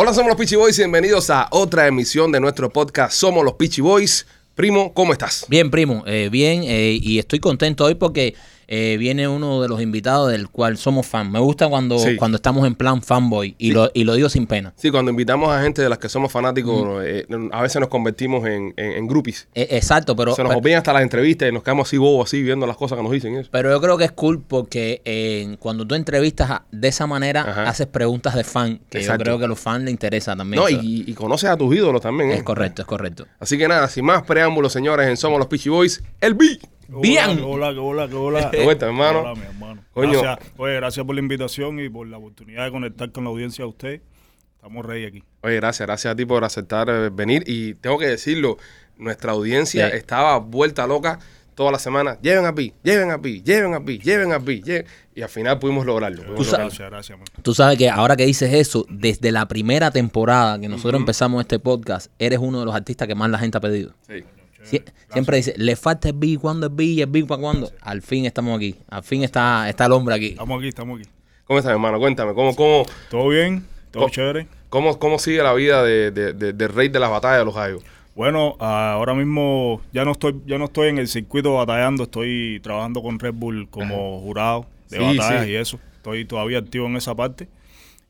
Hola, somos los Peachy Boys y bienvenidos a otra emisión de nuestro podcast Somos los Peachy Boys. Primo, ¿cómo estás? Bien, primo, eh, bien, eh, y estoy contento hoy porque eh, viene uno de los invitados del cual somos fan. Me gusta cuando, Sí. cuando estamos en plan fanboy y, lo, y lo digo sin pena. Sí, cuando invitamos a gente de las que somos fanáticos, eh, a veces nos convertimos en, en, en groupies. Eh, exacto, pero, Se nos olvidan hasta las entrevistas y nos quedamos así bobos, así, viendo las cosas que nos dicen. eso. pero yo creo que es cool porque eh, cuando tú entrevistas a- de esa manera, Ajá. haces preguntas de fan, que Exacto. yo creo que a los fans les interesa también. No, y, y conoces a tus ídolos también. ¿eh? es correcto, es correcto. Así que nada, sin más preámbulos, señores, en Somos los Peachy Boys, el B. Bien. Hola, hola, hola, hola. ¿Cómo estás, hermano? Hola, mi hermano. Coño. Gracias, oye, gracias por la invitación y por la oportunidad de conectar con la audiencia de usted. Estamos rey aquí. Oye, gracias, gracias a ti por aceptar eh, venir. Y tengo que decirlo, nuestra audiencia Sí. estaba vuelta loca toda la semana. Lleven a Pi, lleven a Pi, lleven a Pi, lleven a Pi. lleven- Y al final pudimos lograrlo. pudimos lograrlo. Gracias, gracias, man. Tú sabes que ahora que dices eso, desde la primera temporada que nosotros empezamos este podcast, eres uno de los artistas que más la gente ha pedido. Sí. Sie- siempre dice, le falta el beat, ¿cuándo el beat? ¿Y el beat para cuándo? Al fin estamos aquí. Al fin está, está el hombre aquí. Estamos aquí, estamos aquí. ¿Cómo estás, hermano? Cuéntame, ¿cómo, cómo, ¿Todo bien? ¿Todo chévere? cómo, cómo sigue la vida de, de- de- del rey de las batallas de los gallos? Bueno, ah, ahora mismo ya no estoy ya no estoy en el circuito batallando, estoy trabajando con Red Bull como jurado de Sí, batallas sí. y eso. Estoy todavía activo en esa parte.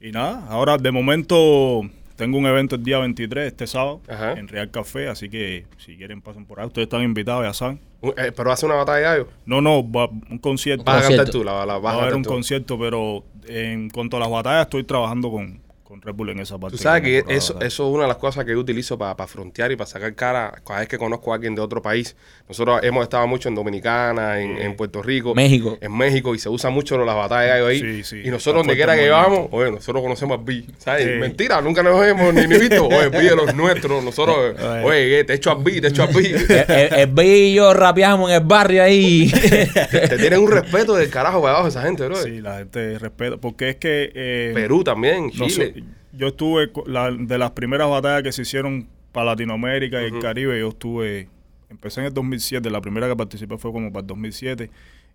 Y nada, ahora de momento tengo un evento el día 23, este sábado, Ajá. en Real Café, así que si quieren pasen por ahí. Ustedes están invitados, ya saben. Un- eh, ¿Pero hace una batalla de gallos? No, no, va- un concierto. Vas a cantar tú, la, la, vas Va a haber un tú. concierto, pero en cuanto a las batallas, estoy trabajando con, con Red Bull en esa parte. Tú sabes que eso, eso es una de las cosas que yo utilizo para frontear y para sacar cara cada vez que conozco a alguien de otro país. Nosotros hemos estado mucho en Dominicana, en, en Puerto Rico, México. en México y se usa mucho las batallas ahí. Sí, sí. y nosotros donde quiera que vamos, oye, nosotros conocemos al B. ¿Sabes? Sí. Mentira, nunca nos hemos ni, ni visto. Oye, B de los nuestros. Nosotros, oye, eh, te echo al B, te echo al B. El, el- el beat y yo rapeamos en el barrio ahí. te tienen un respeto del carajo para abajo esa gente, bro. Sí, la gente respeta. Porque es que. eh, Perú también, Chile. Yo estuve. la- de las primeras batallas que se hicieron para Latinoamérica y el Caribe, yo estuve. Empecé en el 2007. La primera que participé fue como para el 2007.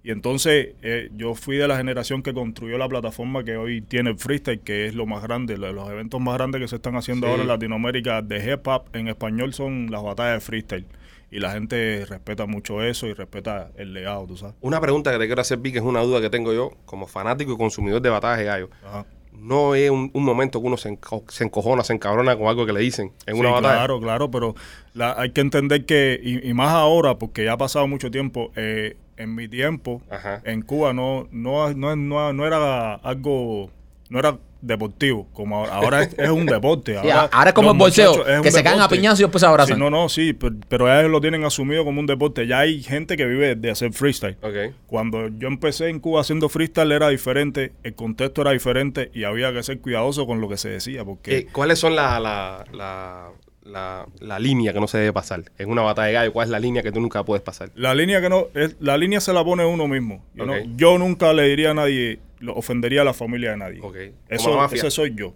Y entonces eh, yo fui de la generación que construyó la plataforma que hoy tiene el freestyle, que es lo más grande, lo- los eventos más grandes que se están haciendo Sí. ahora en Latinoamérica de hip hop en español son las batallas de freestyle. Y la gente respeta mucho eso y respeta el legado, tú sabes. Una pregunta que te quiero hacer, que es una duda que tengo yo como fanático y consumidor de batallas de gallos. Ajá. No es un, un momento que uno se, enco- se encojona, se encabrona con algo que le dicen en una batalla. Claro, claro, pero la- hay que entender que, y, y más ahora, porque ya ha pasado mucho tiempo, eh, en mi tiempo, Ajá. en Cuba no, no, no, no, no era algo, no era deportivo, como ahora, ahora es, es un deporte. Sí, ahora es como el un que se caen a piñazos y después se abrazan. Sí, no, no, sí, pero, pero ellos lo tienen asumido como un deporte. Ya hay gente que vive de hacer freestyle. Cuando yo empecé en Cuba haciendo freestyle era diferente, el contexto era diferente y había que ser cuidadoso con lo que se decía, porque... Eh, ¿Cuáles son la, la, la, la, la línea que no se debe pasar? En una batalla de gallo, ¿cuál es la línea que tú nunca puedes pasar? La línea que no, es, la línea se la pone uno mismo. No- yo nunca le diría a nadie, lo ofendería a la familia de nadie. Ok. Como Eso, ese soy yo.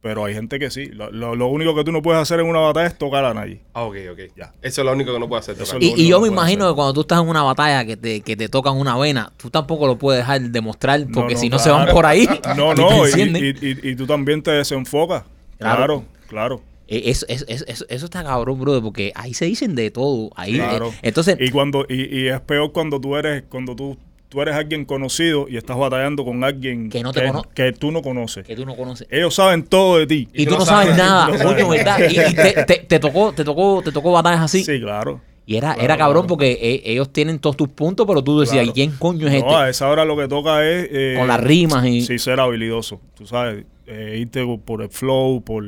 Pero hay gente que sí. Lo, lo- lo único que tú no puedes hacer en una batalla es tocar a nadie. Ah, ok, ok. Ya. Eso es lo único que no puede hacer. Eso tocar. es Y, y yo me imagino hacer. que cuando tú estás en una batalla que te, que te tocan una vena, tú tampoco lo puedes dejar demostrar porque no, si no se van por ahí. No, no, y, y- y- y tú también te desenfocas. Claro. Claro, claro. Eso, eso, eso, eso- eso está cabrón, brother, porque ahí se dicen de todo. Ahí, claro. eh, entonces, y cuando y, y es peor cuando tú eres cuando tú tú eres alguien conocido y estás batallando con alguien Que no te cono- que tú no conoces. que tú no conoces. Ellos saben todo de ti. Y, tú no sabes nada, no. ¿verdad? Y, y te, te- te tocó, te tocó, te tocó batallas así. Sí, claro. Y era, Claro, era cabrón claro. porque eh, ellos tienen todos tus puntos, pero tú decías, Claro. ¿y quién coño es No, a este? esa hora lo que toca es... eh, Con las rimas y. Sí, ser habilidoso. Tú sabes, eh, irte por el flow, por,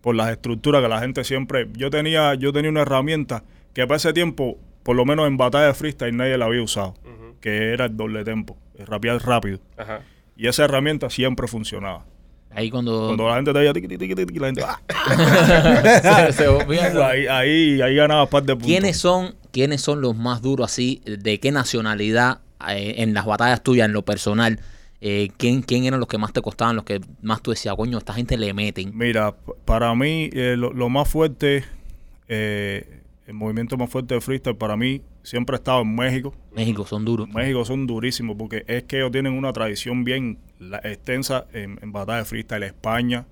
por las estructuras que la gente siempre... Yo tenía, yo tenía una herramienta que para ese tiempo, por lo menos en batalla de freestyle, nadie la había usado. Que era el doble tempo, el rapear rápido. Ajá. Y esa herramienta siempre funcionaba. Ahí cuando. Cuando la gente te veía tiqui, tiqui, tiqui, tiqui, la gente... ¡ah! se- se ahí, ahí, ahí ganaba par de puntos. ¿Quiénes son, ¿Quiénes son los más duros así? ¿De qué nacionalidad eh, en las batallas tuyas, en lo personal? Eh, ¿quién, ¿Quién eran los que más te costaban, los que más tú decías, coño, esta gente le meten? Mira, para mí eh, lo, lo más fuerte, eh, el movimiento más fuerte de freestyle para mí siempre ha estado en México. México son duros. México son durísimos porque es que ellos tienen una tradición bien extensa en, en batalla de freestyle. España,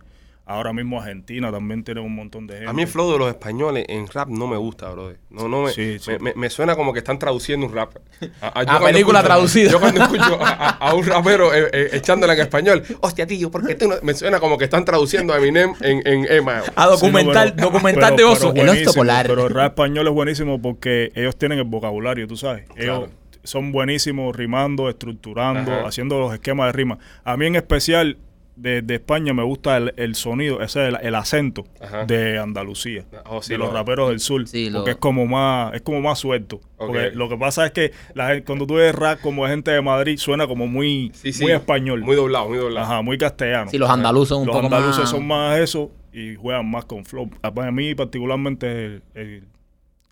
Ahora mismo Argentina también tiene un montón de gente. A mí el flow de los españoles en rap no me gusta, brother. No, no me, Sí, sí. me, me- me suena como que están traduciendo un rap. A, a- película traducida. Yo cuando escucho a, a- a un rapero eh, eh, echándola en español, hostia, tío, porque tú no? Me suena como que están traduciendo a Eminem en, en Emma. Ah, documental, Sí, no, pero- documental pero- de oso. pero El oso polar. Pero el rap español es buenísimo porque ellos tienen el vocabulario, tú sabes. Ellos Claro. son buenísimos rimando, estructurando, Ajá. haciendo los esquemas de rima. A mí en especial de, de España me gusta el, el sonido, ese el, el acento Ajá. de Andalucía, Oh, sí, de los lo- raperos del sur, Sí, lo- porque es como más es como más suelto. Porque lo que pasa es que la, cuando tú ves rap como gente de Madrid suena como muy, Sí, sí. muy español, Muy doblado, muy doblado. Ajá, muy castellano. Sí, los andaluces son un Los poco andaluces más... son más eso y juegan más con flow. A para mí particularmente el, el-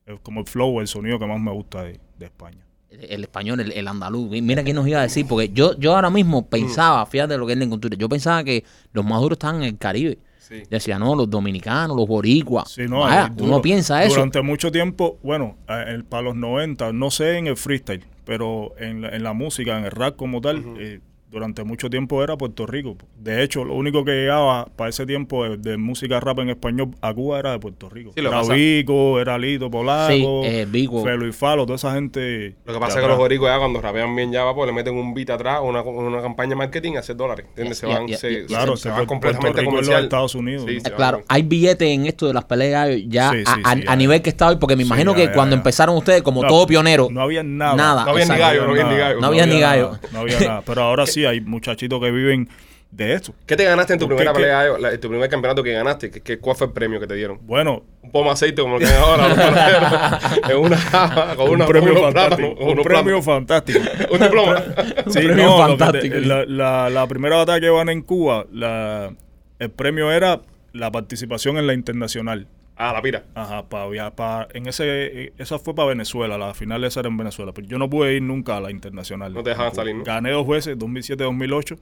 el- como el flow, el sonido que más me gusta de, de España. El, español, el, el andaluz. Mira qué nos iba a decir, porque yo, yo ahora mismo pensaba, fíjate lo que es la cultura, yo pensaba que los más duros estaban en el Caribe. Sí. Decía, no, los dominicanos, los boricuas. Sí, no, Vaya, duro. uno piensa eso. Durante mucho tiempo, bueno, el- para los 90, no sé en el freestyle, pero en la, en la música, en el rap como tal, eh, durante mucho tiempo era Puerto Rico. De hecho, lo único que llegaba para ese tiempo de, de música rap en español a Cuba era de Puerto Rico. Sí, era Vico, era Lito Polaco, Sí, eh, Vico. Felo y Falo, toda esa gente. Lo que pasa es que los boricos ya cuando rapean bien ya, pues le meten un beat atrás, una, una campaña de marketing a hacer dólares. ¿Entiendes? Se van, se, se- Claro, se que van completamente Rico es los comercial. Estados Unidos, Sí, ¿no? se Eh, claro, hay billetes en esto de las peleas ya Sí, a, sí, a- sí, a ya. nivel que está hoy, porque me imagino que cuando empezaron ustedes como No, todo pionero, No había nada. Nada, No había ni gallo, no había ni gallo. No había ni gallo. nada, No había nada. Pero ahora sí hay muchachitos que viven de esto. ¿Qué te ganaste en tu ¿Por qué primera qué? pelea? La- en tu primer campeonato que ganaste? ¿Qué, qué- cuál fue el premio que te dieron? Bueno, Un pomo de aceite como lo que hay ahora, los panaderos, en una con una, un premio con unos fantástico. plátanos, Un premio plátanos. fantástico. un diploma. Sí, premio no, fantástico. la, la- la primera batalla que van en Cuba, la, el premio era la participación en la internacional. Ah, la pira. Ajá, para viajar, pa- en ese, esa fue para Venezuela, la final esa era en Venezuela, pero yo no pude ir nunca a la internacional. No te dejaban salir, ¿no? Gané dos veces, 2007-2008,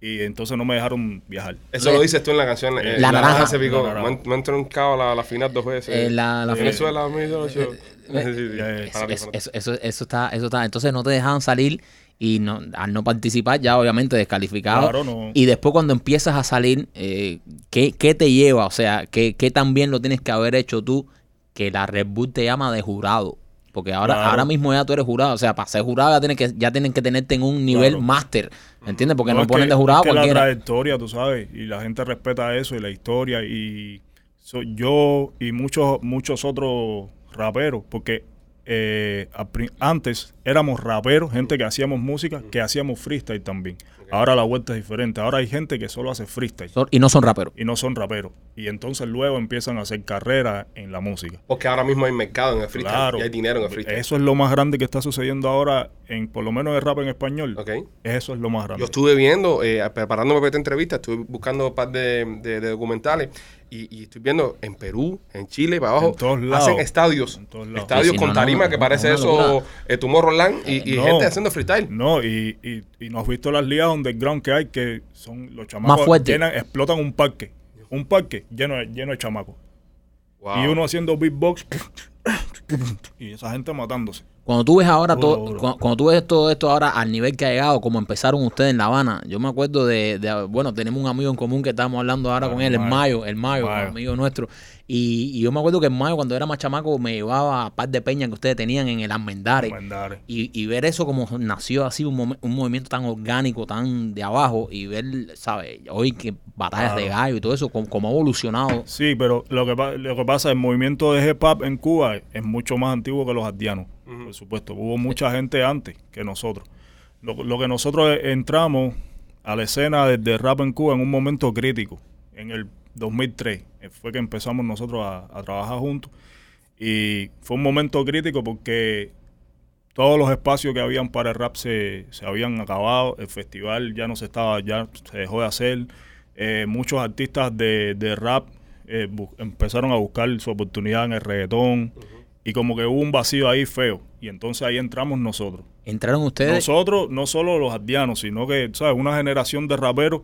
y entonces no me dejaron viajar. Eso lo dices tú en la canción. eh, La naranja. se picó. La naranja. Me me han troncado la, la final dos veces. Eh, la- la- Venezuela 2018. Sí, sí, sí. ya, ya. Eso, Fanático, eso, fanático. eso, eso, eso está, eso está. Entonces no te dejaban salir y no, al no participar ya obviamente descalificado. Claro, no. Y después cuando empiezas a salir, eh, ¿qué, qué te lleva? O sea, ¿qué, ¿qué tan bien lo tienes que haber hecho tú que la Red Bull te llama de jurado? Porque ahora, Claro. ahora mismo ya tú eres jurado. O sea, para ser jurado ya tienen que, ya tienen que tenerte en un nivel Claro. máster. ¿Me entiendes? Porque no, ponen que- de jurado es que la trayectoria, tú sabes, y la gente respeta eso y la historia y so- yo y muchos muchos otros raperos, porque eh, antes éramos raperos, gente que hacíamos música, que hacíamos freestyle también. Ahora la vuelta es diferente. Ahora hay gente que solo hace freestyle Son- y no son raperos. y no son raperos. Y entonces luego empiezan a hacer carrera en la música. Porque ahora mismo hay mercado en el freestyle. Claro. Y hay dinero en el freestyle. Eso es lo más grande que está sucediendo ahora, en por lo menos el rap en español. Ok. Eso es lo más grande. Yo estuve viendo, eh, preparándome para esta entrevista, estuve buscando un par de, de- de documentales y, y estoy viendo en Perú, en Chile, para abajo, En todos lados. hacen estadios. En todos lados. Estadios Sí, sí, con no, tarima no, que no, parece eso, eh, Tomorrowland y, y No. gente haciendo freestyle. No, y, y, y no has visto las ligas underground que hay, que son los chamacos. Más fuerte. llenan- explotan un parque. Un parque lleno de, lleno de chamacos. Wow. Y uno haciendo beatbox. y esa gente matándose. Cuando tú ves ahora todo, duro. cu- cuando, tú ves todo esto ahora al nivel que ha llegado, como empezaron ustedes en La Habana, yo me acuerdo de, de- bueno, tenemos un amigo en común que estábamos hablando ahora Ah, con él, el Mayo. El Mayo, Mayo. amigo nuestro, y, y yo me acuerdo que el Mayo cuando era más chamaco me llevaba a par de peñas que ustedes tenían en el Almendares, Mandares. y, y ver eso como nació así, un, un movimiento tan orgánico, tan de abajo, y ver, ¿sabes? Hoy que batallas de gallo y todo eso, como, como ha evolucionado. Sí, pero lo que, lo que pasa, el movimiento de hip hop en Cuba es mucho más antiguo que los por supuesto. Hubo mucha gente antes que nosotros. Lo, lo que nosotros entramos a la escena de, de rap en Cuba en un momento crítico, en el 2003, eh, fue que empezamos nosotros a, a trabajar juntos. Y fue un momento crítico porque todos los espacios que habían para el rap se, se habían acabado, el festival ya no se estaba, ya se dejó de hacer, Eh, muchos artistas de, de rap eh, empezaron a buscar su oportunidad en el reggaetón y como que hubo un vacío ahí feo y entonces ahí entramos nosotros. Entraron ustedes... Nosotros, no solo los ardianos, sino que, ¿sabes? Una generación de raperos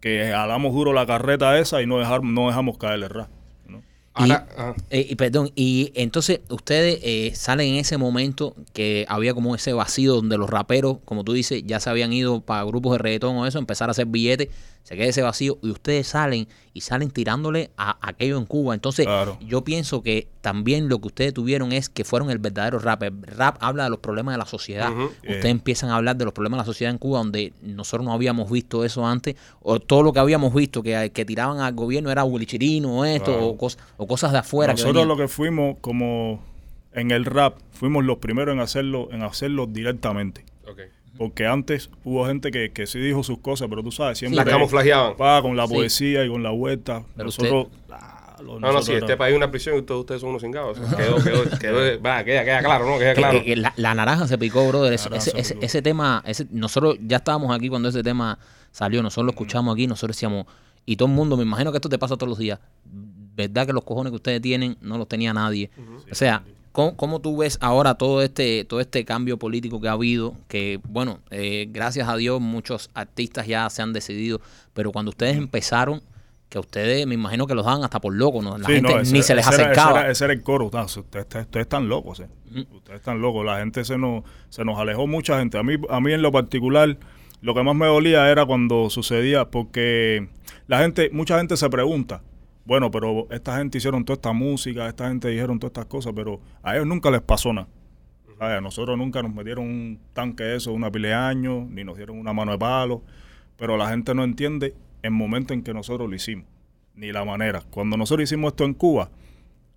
que jalamos duro la carreta esa y no, dejar, no dejamos caer el rap. ¿no? Ah, Eh, y perdón, y entonces ustedes eh, salen en ese momento que había como ese vacío donde los raperos, como tú dices, ya se habían ido para grupos de reggaetón o eso, empezar a hacer billetes. Se quede ese vacío y ustedes salen y salen tirándole a aquello en Cuba. Entonces, Claro. yo pienso que también lo que ustedes tuvieron es que fueron el verdadero rap. El rap habla de los problemas de la sociedad. Ustedes Eh. empiezan a hablar de los problemas de la sociedad en Cuba, donde nosotros no habíamos visto eso antes, o todo lo que habíamos visto que, que tiraban al gobierno era bulichirino o esto, Claro. o, cos- o cosas de afuera. Nosotros lo que fuimos como en el rap, fuimos los primeros en hacerlo, en hacerlo directamente. Ok. Porque antes hubo gente que, que sí dijo sus cosas, pero tú sabes, siempre Las camuflajeaban. con la Sí. poesía y con la vuelta. Pero nosotros, ah, No, lo- no, nosotros si este país es una prisión y todos ustedes son unos cingados. Quedó, quedó, quedó, va, queda, queda claro, ¿no? Queda Que- claro. que- que la, la naranja se picó, brother. Ese, se ese, picó. ese tema, ese, nosotros ya estábamos aquí cuando ese tema salió. Nosotros lo escuchamos aquí, nosotros decíamos, y todo el mundo, me imagino que esto te pasa todos los días. ¿Verdad que los cojones que ustedes tienen no los tenía nadie? O sea, ¿cómo, cómo tú ves ahora todo este, todo este cambio político que ha habido? Que, bueno, eh, gracias a Dios muchos artistas ya se han decidido, pero cuando ustedes empezaron, que a ustedes me imagino que los daban hasta por locos, ¿no? La Sí, gente no, ese- ni se les ese era- ese acercaba. era- Ese era, el coro. No, ustedes, ustedes- ustedes están locos. eh. Ustedes están locos. La gente se nos, se nos alejó mucha gente. A mí, a mí en lo particular, lo que más me dolía era cuando sucedía, porque la gente, mucha gente se pregunta, bueno, pero esta gente hicieron toda esta música, esta gente dijeron todas estas cosas, pero a ellos nunca les pasó nada. A nosotros nunca nos metieron un tanque de eso, una de años, ni nos dieron una mano de palo, pero la gente no entiende el momento en que nosotros lo hicimos, ni la manera. Cuando nosotros hicimos esto en Cuba,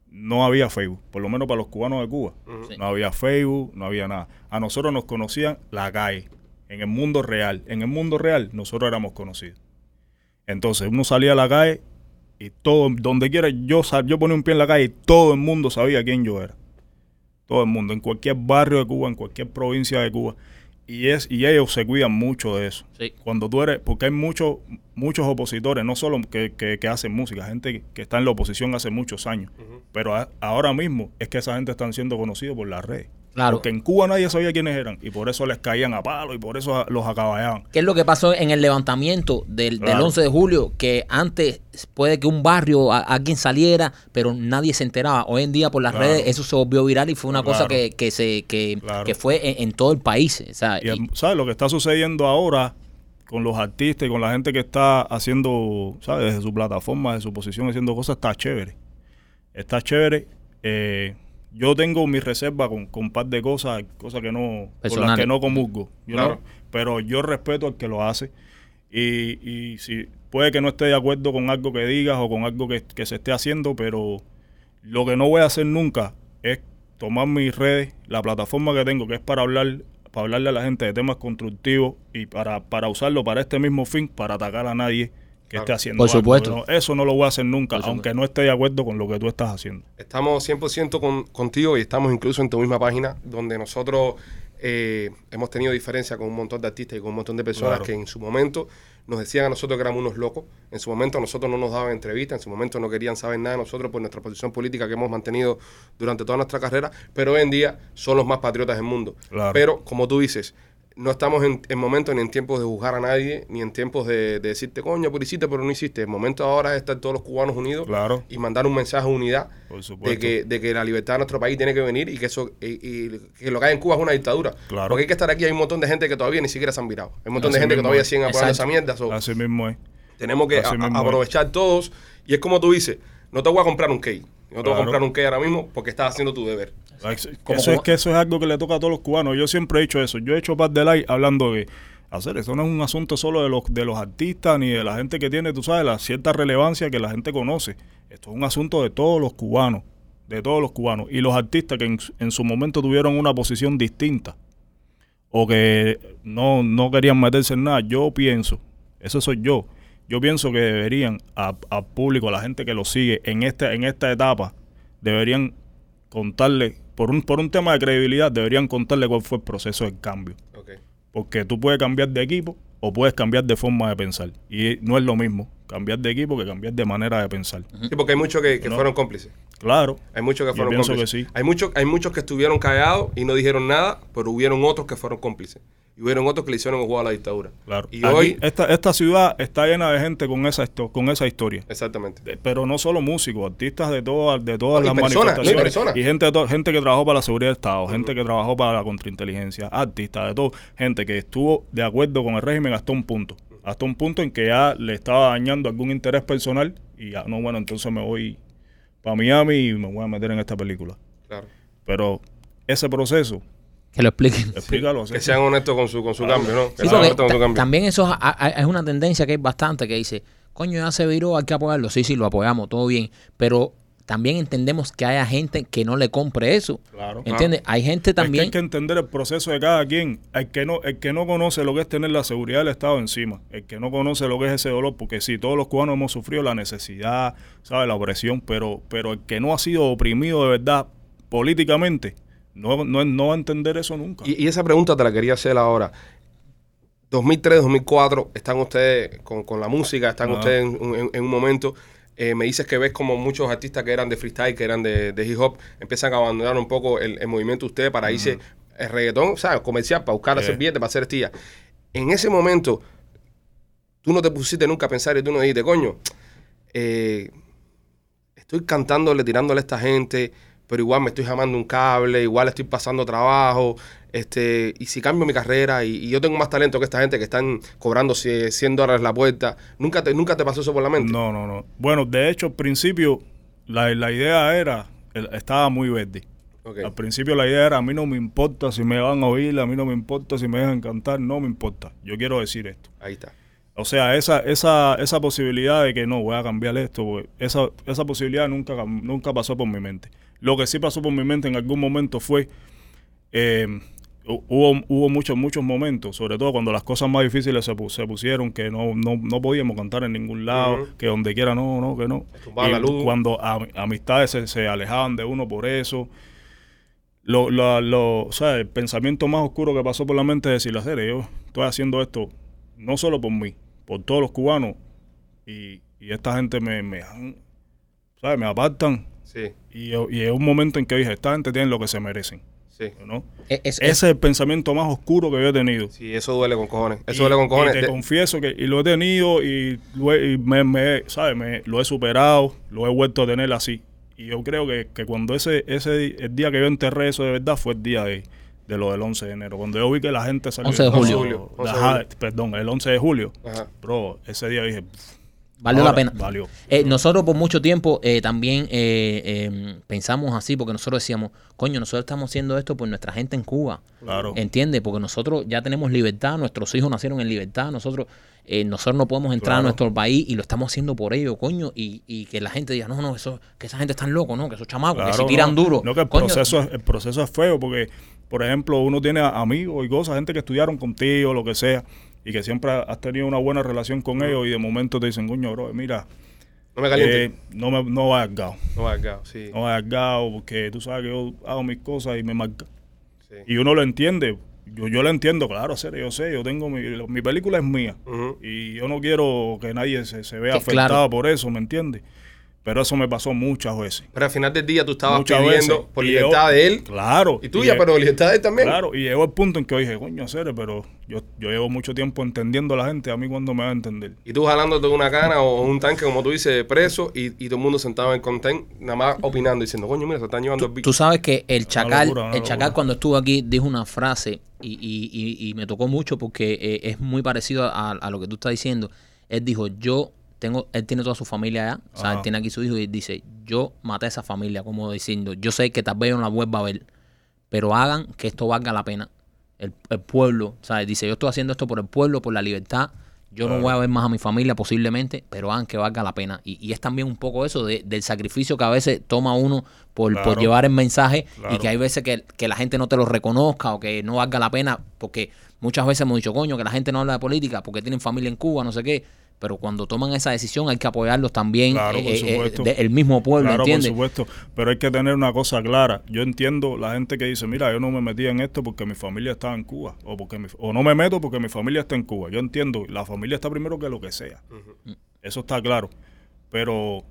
no había Facebook, por lo menos para los cubanos de Cuba. Sí. No había Facebook, no había nada. A nosotros nos conocían la calle, en el mundo real. En el mundo real nosotros éramos conocidos. Entonces uno salía a la calle y todo, donde quiera, yo, yo ponía un pie en la calle y todo el mundo sabía quién yo era. Todo el mundo, en cualquier barrio de Cuba, en cualquier provincia de Cuba. Y, es, y ellos se cuidan mucho de eso. Sí. Cuando tú eres, porque hay muchos muchos opositores, no solo que, que- que hacen música, gente que, está en la oposición hace muchos años. Pero a- ahora mismo es que esa gente están siendo conocidos por las redes. Claro. Porque en Cuba nadie sabía quiénes eran y por eso les caían a palo y por eso los acaballaban. ¿Qué es lo que pasó en el levantamiento del, del Claro. 11 de julio? Que antes puede que un barrio a- alguien saliera, pero nadie se enteraba. Hoy en día por las Claro. redes eso se volvió viral y fue una cosa que, que se que, que fue en, en todo el país. Y, y- ¿sabes? Lo que está sucediendo ahora con los artistas y con la gente que está haciendo, ¿sabes? Desde su plataforma, desde su posición, haciendo cosas, está chévere. Está chévere. Eh, yo tengo mi reserva con, con un par de cosas, cosas que no, con las que no comulgo. Claro. know, Pero yo respeto al que lo hace. Y, y si puede que no esté de acuerdo con algo que digas o con algo que, que se esté haciendo, pero lo que no voy a hacer nunca es tomar mis redes, la plataforma que tengo, que es para hablar, para hablarle a la gente de temas constructivos y para, para usarlo para este mismo fin, para atacar a nadie que Claro. esté haciendo Por algo. supuesto. No, eso no lo voy a hacer nunca, aunque no esté de acuerdo con lo que tú estás haciendo. Estamos 100% con, contigo y estamos incluso en tu misma página donde nosotros eh, hemos tenido diferencia con un montón de artistas y con un montón de personas Claro. que en su momento nos decían a nosotros que éramos unos locos. En su momento a nosotros no nos daban entrevistas, en su momento no querían saber nada de nosotros por nuestra posición política que hemos mantenido durante toda nuestra carrera, pero hoy en día son los más patriotas del mundo. Claro. Pero como tú dices, no estamos en, en momentos ni en tiempos de juzgar a nadie, ni en tiempos de, de decirte, coño, pero hiciste, pero no hiciste. El momento ahora es estar todos los cubanos unidos Claro. y mandar un mensaje de unidad de que, de que la libertad de nuestro país tiene que venir y que eso y, y que lo que hay en Cuba es una dictadura. Claro. Porque hay que estar aquí, hay un montón de gente que todavía ni siquiera se han virado. Hay un montón de gente que todavía siguen apoyando esa mierda. so, Así mismo es. tenemos que a- es. aprovechar todos. Y es como tú dices, no te voy a comprar un cake. No te voy a comprar un cake ahora mismo porque estás haciendo tu deber. Eso es que eso es algo que le toca a todos los cubanos. Yo siempre he dicho eso. Yo he hecho par de live hablando de hacer eso no es un asunto solo de los de los artistas ni de la gente que tiene, tú sabes, la cierta relevancia que la gente conoce. Esto es un asunto de todos los cubanos, de todos los cubanos y los artistas que en, su- en su momento tuvieron una posición distinta o que no, no querían meterse en nada. Yo pienso, eso soy yo. Yo pienso que deberían al público, a la gente que lo sigue en esta en esta etapa, deberían contarle, por un, por un tema de credibilidad, deberían contarle cuál fue el proceso del cambio. Porque tú puedes cambiar de equipo o puedes cambiar de forma de pensar. Y no es lo mismo cambiar de equipo que cambiar de manera de pensar. Sí, porque hay muchos que, que No. fueron cómplices. Claro. Hay muchos que Yo fueron pienso cómplices. que sí. Hay, muchos, hay muchos que estuvieron callados y no dijeron nada, pero hubieron otros que fueron cómplices. Y hubieron otros que le hicieron el juego a la dictadura. Claro. Y Aquí, hoy... esta, esta ciudad está llena de gente con esa, con esa historia. Exactamente. De- pero no solo músicos, artistas de todas, de todas No, las personas, no, y manifestaciones. personas. y gente, de gente que trabajó para la seguridad del Estado, gente que trabajó para la contrainteligencia, artistas de todo, gente que estuvo de acuerdo con el régimen hasta un punto. Hasta un punto en que ya le estaba dañando algún interés personal y ya, no, bueno, entonces me voy para Miami y me voy a meter en esta película. Claro. Pero ese proceso, Que lo expliquen. explícalo. Que sean honestos con su, con su cambio, ¿no? Que Sí, sean honestos con su cambio. también eso es, es una tendencia que hay bastante que dice, coño, ya se viró, hay que apoyarlo. Sí, sí, lo apoyamos, todo bien. Pero también entendemos que haya gente que no le compre eso. Claro. ¿Entiendes? Hay gente Es que también... hay que entender el proceso de cada quien. El que, no, el que no conoce lo que es tener la seguridad del Estado encima, el que no conoce lo que es ese dolor, porque sí, todos los cubanos hemos sufrido la necesidad, ¿sabes? La opresión, pero, pero el que no ha sido oprimido de verdad políticamente, no, no, no va a entender eso nunca. Y, y esa pregunta te la quería hacer ahora. 2003, 2004, están ustedes con, con la música, están ustedes en, en- en un momento. Eh, me dices que ves como muchos artistas que eran de freestyle, que eran de, de hip hop, empiezan a abandonar un poco el, el movimiento de ustedes para irse el reggaetón, o sea, comercial, para buscar hacer billetes, para hacer estilla. En ese momento, tú no te pusiste nunca a pensar y tú no dijiste, coño, eh, estoy cantándole, tirándole a esta gente, pero igual me estoy jamando un cable, igual estoy pasando trabajo, este, y si cambio mi carrera y, y yo tengo más talento que esta gente que están cobrando 100 100 dólares la puerta, ¿nunca te, nunca te pasó eso por la mente? No, no, no. Bueno, de hecho, al principio, la, la idea era, estaba muy verde. Ok. Al principio la idea era, a mí no me importa si me van a oír, a mí no me importa si me dejan cantar, no me importa. Yo quiero decir esto. Ahí está. O sea, esa, esa, esa posibilidad de que no, voy a cambiar esto, esa, esa posibilidad nunca, nunca pasó por mi mente. Lo que sí pasó por mi mente en algún momento fue, eh, hubo, hubo muchos, muchos momentos, sobre todo cuando las cosas más difíciles se, pu- se pusieron, que no, no, no podíamos cantar en ningún lado, que donde quiera no, no, que no. Y la luz. Cuando am- amistades se, se alejaban de uno por eso. Lo, lo, lo- o sea, el pensamiento más oscuro que pasó por la mente es decir, serie, yo estoy haciendo esto no solo por mí, por todos los cubanos y, y esta gente me, me, ¿sabes? me apartan Sí, y, y es un momento en que dije, esta gente tiene lo que se merecen, sí. ¿no? es- es- Ese es el pensamiento más oscuro que yo he tenido. Sí, eso duele con cojones. Eso Y- duele con y cojones. te De- confieso que y lo he tenido y, lo he- y me, me- ¿sabes? Me- lo he superado, lo he vuelto a tener así. Y yo creo que, que cuando ese, ese el día que yo enterré eso de verdad fue el día de, de lo del 11 de enero. Cuando yo vi que la gente salió. 11 de julio. 11 de julio, 11 de Ajá, julio. Perdón, el 11 de julio. Ajá. Bro, ese día dije. "Pff, valió ahora la pena. Valió. Eh, nosotros por mucho tiempo eh, también eh, eh, pensamos así, porque nosotros decíamos, coño, nosotros estamos haciendo esto por nuestra gente en Cuba. Claro. ¿Entiendes? Porque nosotros ya tenemos libertad, nuestros hijos nacieron en libertad, nosotros eh, nosotros no podemos entrar Claro. a nuestro país y lo estamos haciendo por ellos, coño, y, y que la gente diga, no, no, eso, que esa gente está loco, no, que esos chamacos, que Claro, tiran no, duro. No, que el Coño, proceso, es, el proceso es feo porque, por ejemplo, uno tiene amigos y cosas, gente que estudiaron contigo, lo que sea, y que siempre has tenido una buena relación con ellos y de momento te dicen, coño, bro, mira, No me caliente. eh, no, me, no vayas gao, no me hagas, sí. no vayas gao, porque tú sabes que yo hago mis cosas y me marca. sí. Y uno lo entiende. Yo, yo lo entiendo, claro, serio, yo sé, yo tengo mi, mi película es mía. Y yo no quiero que nadie se, se vea Que afectado claro. por eso, ¿me entiendes? Pero eso me pasó muchas veces. Pero al final del día tú estabas Muchas pidiendo veces. por Y libertad de él Claro. y tuya, y- pero libertad de él también. Claro, y llegó el punto en que yo dije, coño, serio, pero yo, yo llevo mucho tiempo entendiendo a la gente, a mí cuando me va a entender. Y tú jalándote una cana o un tanque, como tú dices, preso, y, y todo el mundo sentado en content, nada más opinando, diciendo, coño, mira, se están llevando el bicho. Tú sabes que el chacal, locura, una el chacal cuando estuvo aquí dijo una frase y, y- y- y me tocó mucho porque eh, es muy parecido a, a lo que tú estás diciendo. Él dijo, yo tengo, él tiene toda su familia allá, o sea, él tiene aquí su hijo y dice, yo maté a esa familia, como diciendo, yo sé que tal vez yo no la vuelva a ver, pero hagan que esto valga la pena. El, el pueblo, ¿sabes? Dice, yo estoy haciendo esto por el pueblo, por la libertad. Yo no voy a ver más a mi familia posiblemente, pero hagan que valga la pena. Y, y es también un poco eso de- del sacrificio que a veces toma uno por, por llevar el mensaje y que hay veces que, que la gente no te lo reconozca o que no valga la pena, porque muchas veces hemos dicho, coño, que la gente no habla de política porque tienen familia en Cuba, no sé qué. Pero cuando toman esa decisión hay que apoyarlos también, Claro, eh, por eh, supuesto. de- el mismo pueblo, claro, ¿entiendes? por supuesto, pero hay que tener una cosa clara. Yo entiendo la gente que dice, mira, yo no me metí en esto porque mi familia estaba en Cuba, o porque mi- o no me meto porque mi familia está en Cuba. Yo entiendo, la familia está primero que lo que sea. Eso está claro. Pero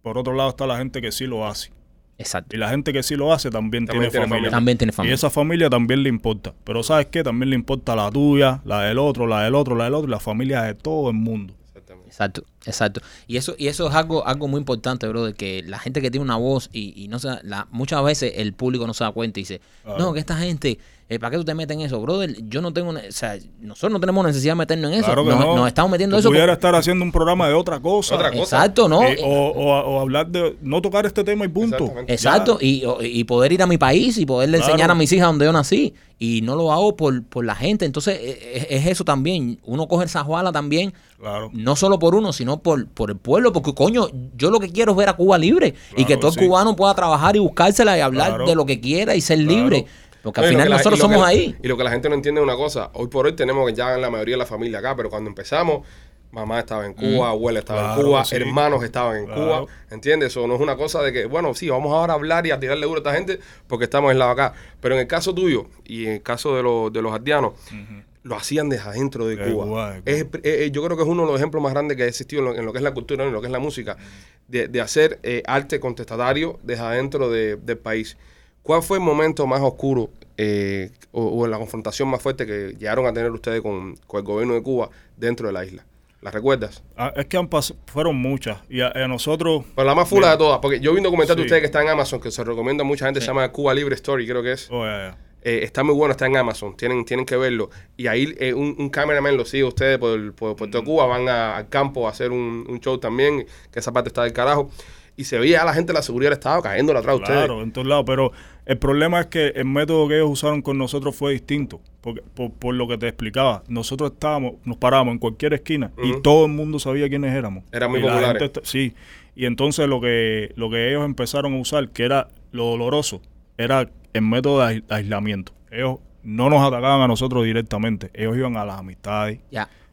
por otro lado está la gente que sí lo hace. Exacto. Y la gente que sí lo hace también, También tiene, tiene familia. familia. También tiene Y familia. esa familia también le importa. Pero ¿sabes qué? También le importa la tuya, la del otro, la del otro, la del otro, y la familia de todo el mundo. Exactamente. Exacto, exacto. Y eso, y eso es algo, algo muy importante, bro, de que la gente que tiene una voz y, y no se, la, muchas veces el público no se da cuenta y dice, Claro. no, que esta gente eh, ¿para qué tú te metes en eso? Brother, yo no tengo, o sea, nosotros no tenemos necesidad de meternos en eso. Claro que nos, no. nos estamos metiendo Tú en eso. pudiera por- estar haciendo un programa de otra cosa. Otra cosa. Exacto, ¿no? Eh, o, o- o hablar de no tocar este tema y punto. Exacto, y, o- y poder ir a mi país y poderle Claro. enseñar a mis hijas donde yo nací. Y no lo hago por, por la gente. Entonces, e- e- es, eso también. Uno coge esa juala también, Claro. no solo por uno, sino por, por el pueblo. Porque, coño, yo lo que quiero es ver a Cuba libre. y que todo sí. cubano pueda trabajar y buscársela y hablar Claro. de lo que quiera y ser Claro. libre. Porque al No, final la- nosotros somos la- ahí. Y lo que la gente no entiende es una cosa. Hoy por hoy tenemos ya la mayoría de la familia acá, pero cuando empezamos, mamá estaba en Cuba, abuela estaba en Cuba, sí. hermanos estaban en Claro. Cuba. ¿Entiendes? Eso no es una cosa de que, bueno, sí, vamos ahora a hablar y a tirarle duro a esta gente porque estamos en la acá. Pero en el caso tuyo y en el caso de, los de los lo hacían desde adentro de, De Cuba. Cuba, de Cuba. Es, yo creo que es uno de los ejemplos más grandes que ha existido en lo, en lo que es la cultura, en lo que es la música, de, de hacer eh, arte contestatario desde adentro de- del país. ¿Cuál fue el momento más oscuro eh, o, o la confrontación más fuerte que llegaron a tener ustedes con, con el gobierno de Cuba dentro de la isla? ¿La recuerdas? Ah, es que han fueron muchas. Y a, a nosotros. Pero la más fula de todas, porque yo vi un documental de Sí. ustedes que está en Amazon, que se recomienda a mucha gente, se llama Cuba Libre Story, creo que es. oh. Eh, está muy bueno, está en Amazon, tienen, tienen que verlo. Y ahí eh, un, un cameraman lo sigue ustedes por, por, por toda Cuba, van a- al campo a hacer un, un show también, que esa parte está del carajo. Y se veía a la gente de la seguridad del Estado cayéndole atrás a ustedes. Claro, en todos lados. Pero el problema es que el método que ellos usaron con nosotros fue distinto. Porque, por, por lo que te explicaba, nosotros estábamos, nos parábamos en cualquier esquina y todo el mundo sabía quiénes éramos. Eran muy Y la populares. gente sí. Y entonces lo que, lo que ellos empezaron a usar, que era lo doloroso, era el método de ais- aislamiento. Ellos no nos atacaban a nosotros directamente. Ellos iban a las amistades,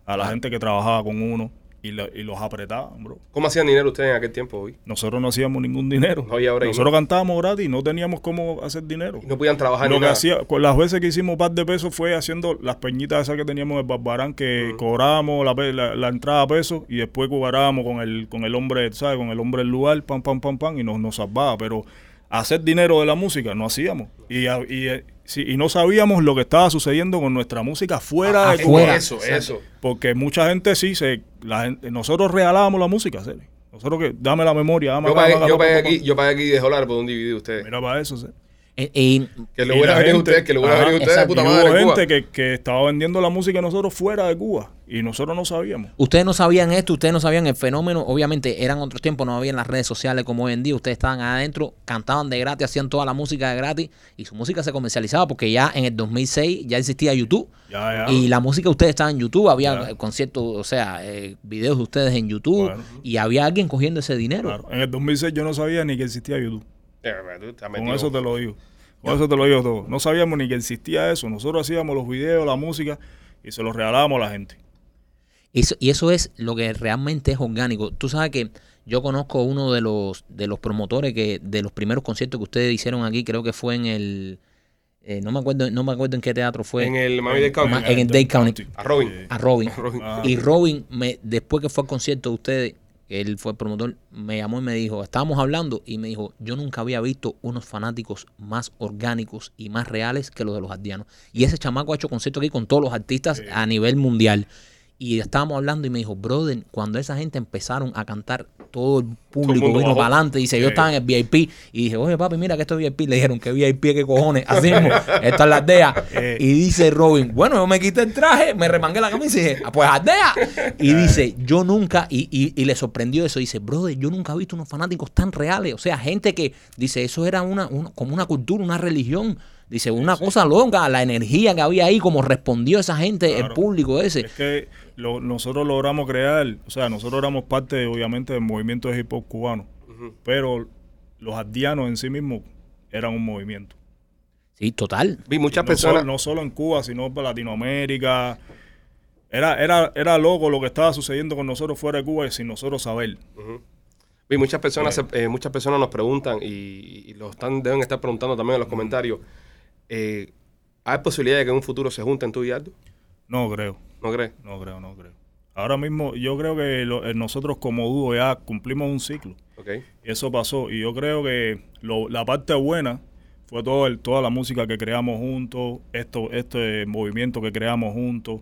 a la gente que trabajaba con uno y, lo- y los apretaban, bro. ¿Cómo hacían dinero ustedes en aquel tiempo hoy? Nosotros no hacíamos ningún dinero. No había break, Nosotros ¿no? cantábamos gratis, no teníamos cómo hacer dinero. Y no podían trabajar Lo ni que nada. hacía, con las veces que hicimos un par de pesos fue haciendo las peñitas esas que teníamos en Barbarán, que cobrábamos la, la- la entrada a pesos y después cobrábamos con el, con el hombre, ¿sabes? Con el hombre del lugar, pam, pam, pam, pam, y nos, nos salvaba. Pero hacer dinero de la música no hacíamos. Y, y, eh, sí, y no sabíamos lo que estaba sucediendo con nuestra música fuera de Cuba. Afuera. Eso, eso. Porque mucha gente sí, se, la gente- nosotros regalábamos la música, ¿sí? Nosotros que, dame la memoria, dame Yo pagué, yo pa, pagué pa, pa. aquí, yo pagué aquí 10 dólares por un DVD de ustedes. Mira para eso, ¿sí? Eh, y- Que le Y hubiera venido ustedes, que le hubiera venido a ustedes puta madre hubo gente que, que estaba vendiendo la música de nosotros fuera de Cuba y nosotros no sabíamos. Ustedes no sabían esto, ustedes no sabían el fenómeno. Obviamente eran otros tiempos, no había las redes sociales como hoy en día. Ustedes estaban adentro, cantaban de gratis, hacían toda la música de gratis y su música se comercializaba porque ya en el 2006 ya existía YouTube. Ya, ya. Y la música de ustedes estaba en YouTube, había Ya. eh, conciertos, o sea, eh, videos de ustedes en YouTube Bueno. y había alguien cogiendo ese dinero. Claro. En el 2006 yo no sabía ni que existía YouTube. Con eso te lo digo. Con eso te lo digo todo. No sabíamos ni que existía eso. Nosotros hacíamos los videos, la música y se los regalábamos a la gente. Eso- y eso es lo que realmente es orgánico. Tú sabes que yo conozco uno de los de los promotores que de los primeros conciertos que ustedes hicieron aquí, creo que fue en el eh, no me acuerdo no me acuerdo en qué teatro fue. En el Miami Dade County. En el Dade County. A Robin. A Robin. Robin. Ah. Y Robin, me, después que fue al concierto de ustedes, él fue el promotor, me llamó y me dijo, estábamos hablando y me dijo, yo nunca había visto unos fanáticos más orgánicos y más reales que los de los ardianos. Y ese chamaco ha hecho conciertos aquí con todos los artistas a nivel mundial. Y estábamos hablando y me dijo, brother, cuando esa gente empezaron a cantar, todo el público mundo vino bajó. para adelante. Dice, yo estaba en el VIP. Y dije, oye, papi, mira que esto es VIP. Le dijeron, que VIP, qué cojones. Así mismo, esta es la aldea. Eh. Y dice Robin, bueno, yo me quité el traje, me remangué la camisa y dije, "Ah, pues aldea. Y dice, yo nunca, y, y- y le sorprendió eso. Dice, brother, yo nunca he visto unos fanáticos tan reales. O sea, gente que, dice, eso era una, una- como una cultura, una religión. Dice, una cosa loca, la energía que había ahí, como respondió esa gente, el público ese. Es que lo- nosotros logramos crear, o sea, nosotros éramos parte, obviamente, del movimiento de hip hop cubano, pero los ardianos en sí mismos eran un movimiento. Sí, total. Vi muchas no, personas. solo, no solo en Cuba, sino para Latinoamérica. Era, era, era loco lo que estaba sucediendo con nosotros fuera de Cuba y sin nosotros saber. Vi muchas personas, eh, muchas personas nos preguntan y, y lo están, deben estar preguntando también en los comentarios. eh, ¿Hay posibilidad de que en un futuro se junten tú y Aldo? No creo, ¿No crees? no creo, no creo. Ahora mismo yo creo que lo- eh, nosotros como dúo ya cumplimos un ciclo. Ok. Y eso pasó. Y yo creo que lo- la parte buena fue todo el, toda la música que creamos juntos, esto, este movimiento que creamos juntos.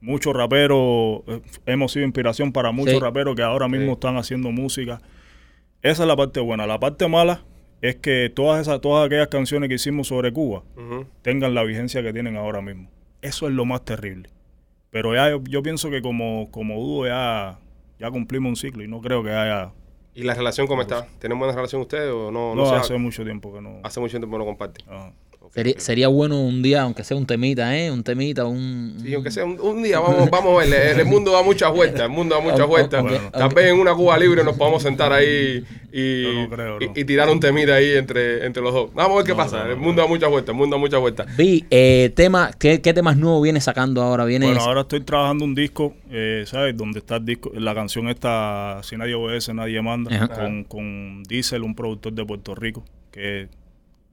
Muchos raperos, eh, hemos sido inspiración para muchos Sí. raperos que ahora mismo Sí. están haciendo música. Esa es la parte buena. La parte mala es que todas esas, todas aquellas canciones que hicimos sobre Cuba tengan la vigencia que tienen ahora mismo. Eso es lo más terrible. Pero ya yo, yo pienso que como, como dúo ya, ya cumplimos un ciclo y no creo que haya... ¿Y la relación cómo está? ¿Tienen buena relación ustedes o no? No, se hace mucho tiempo que no... Hace mucho tiempo no comparten. Ajá. Sería, bueno un día, aunque sea un temita, ¿eh? Un temita, un... Sí, aunque sea un, un día, vamos, vamos a ver. El, el mundo da muchas vueltas. El mundo da muchas vueltas. ok, Tal vez en una Cuba libre nos podamos sentar ahí y, Yo no creo, y- no. y tirar un temita ahí entre, entre los dos. Vamos a ver qué No, pasa. no, no, el mundo da muchas vueltas. El mundo da muchas vueltas. Vi, eh, tema, ¿qué, ¿qué temas nuevos viene sacando ahora? Viene Bueno, ahora estoy trabajando un disco, eh, ¿sabes? Donde está el disco, la canción esta, Si nadie obedece, nadie manda, Ajá. con, con Diesel, un productor de Puerto Rico, que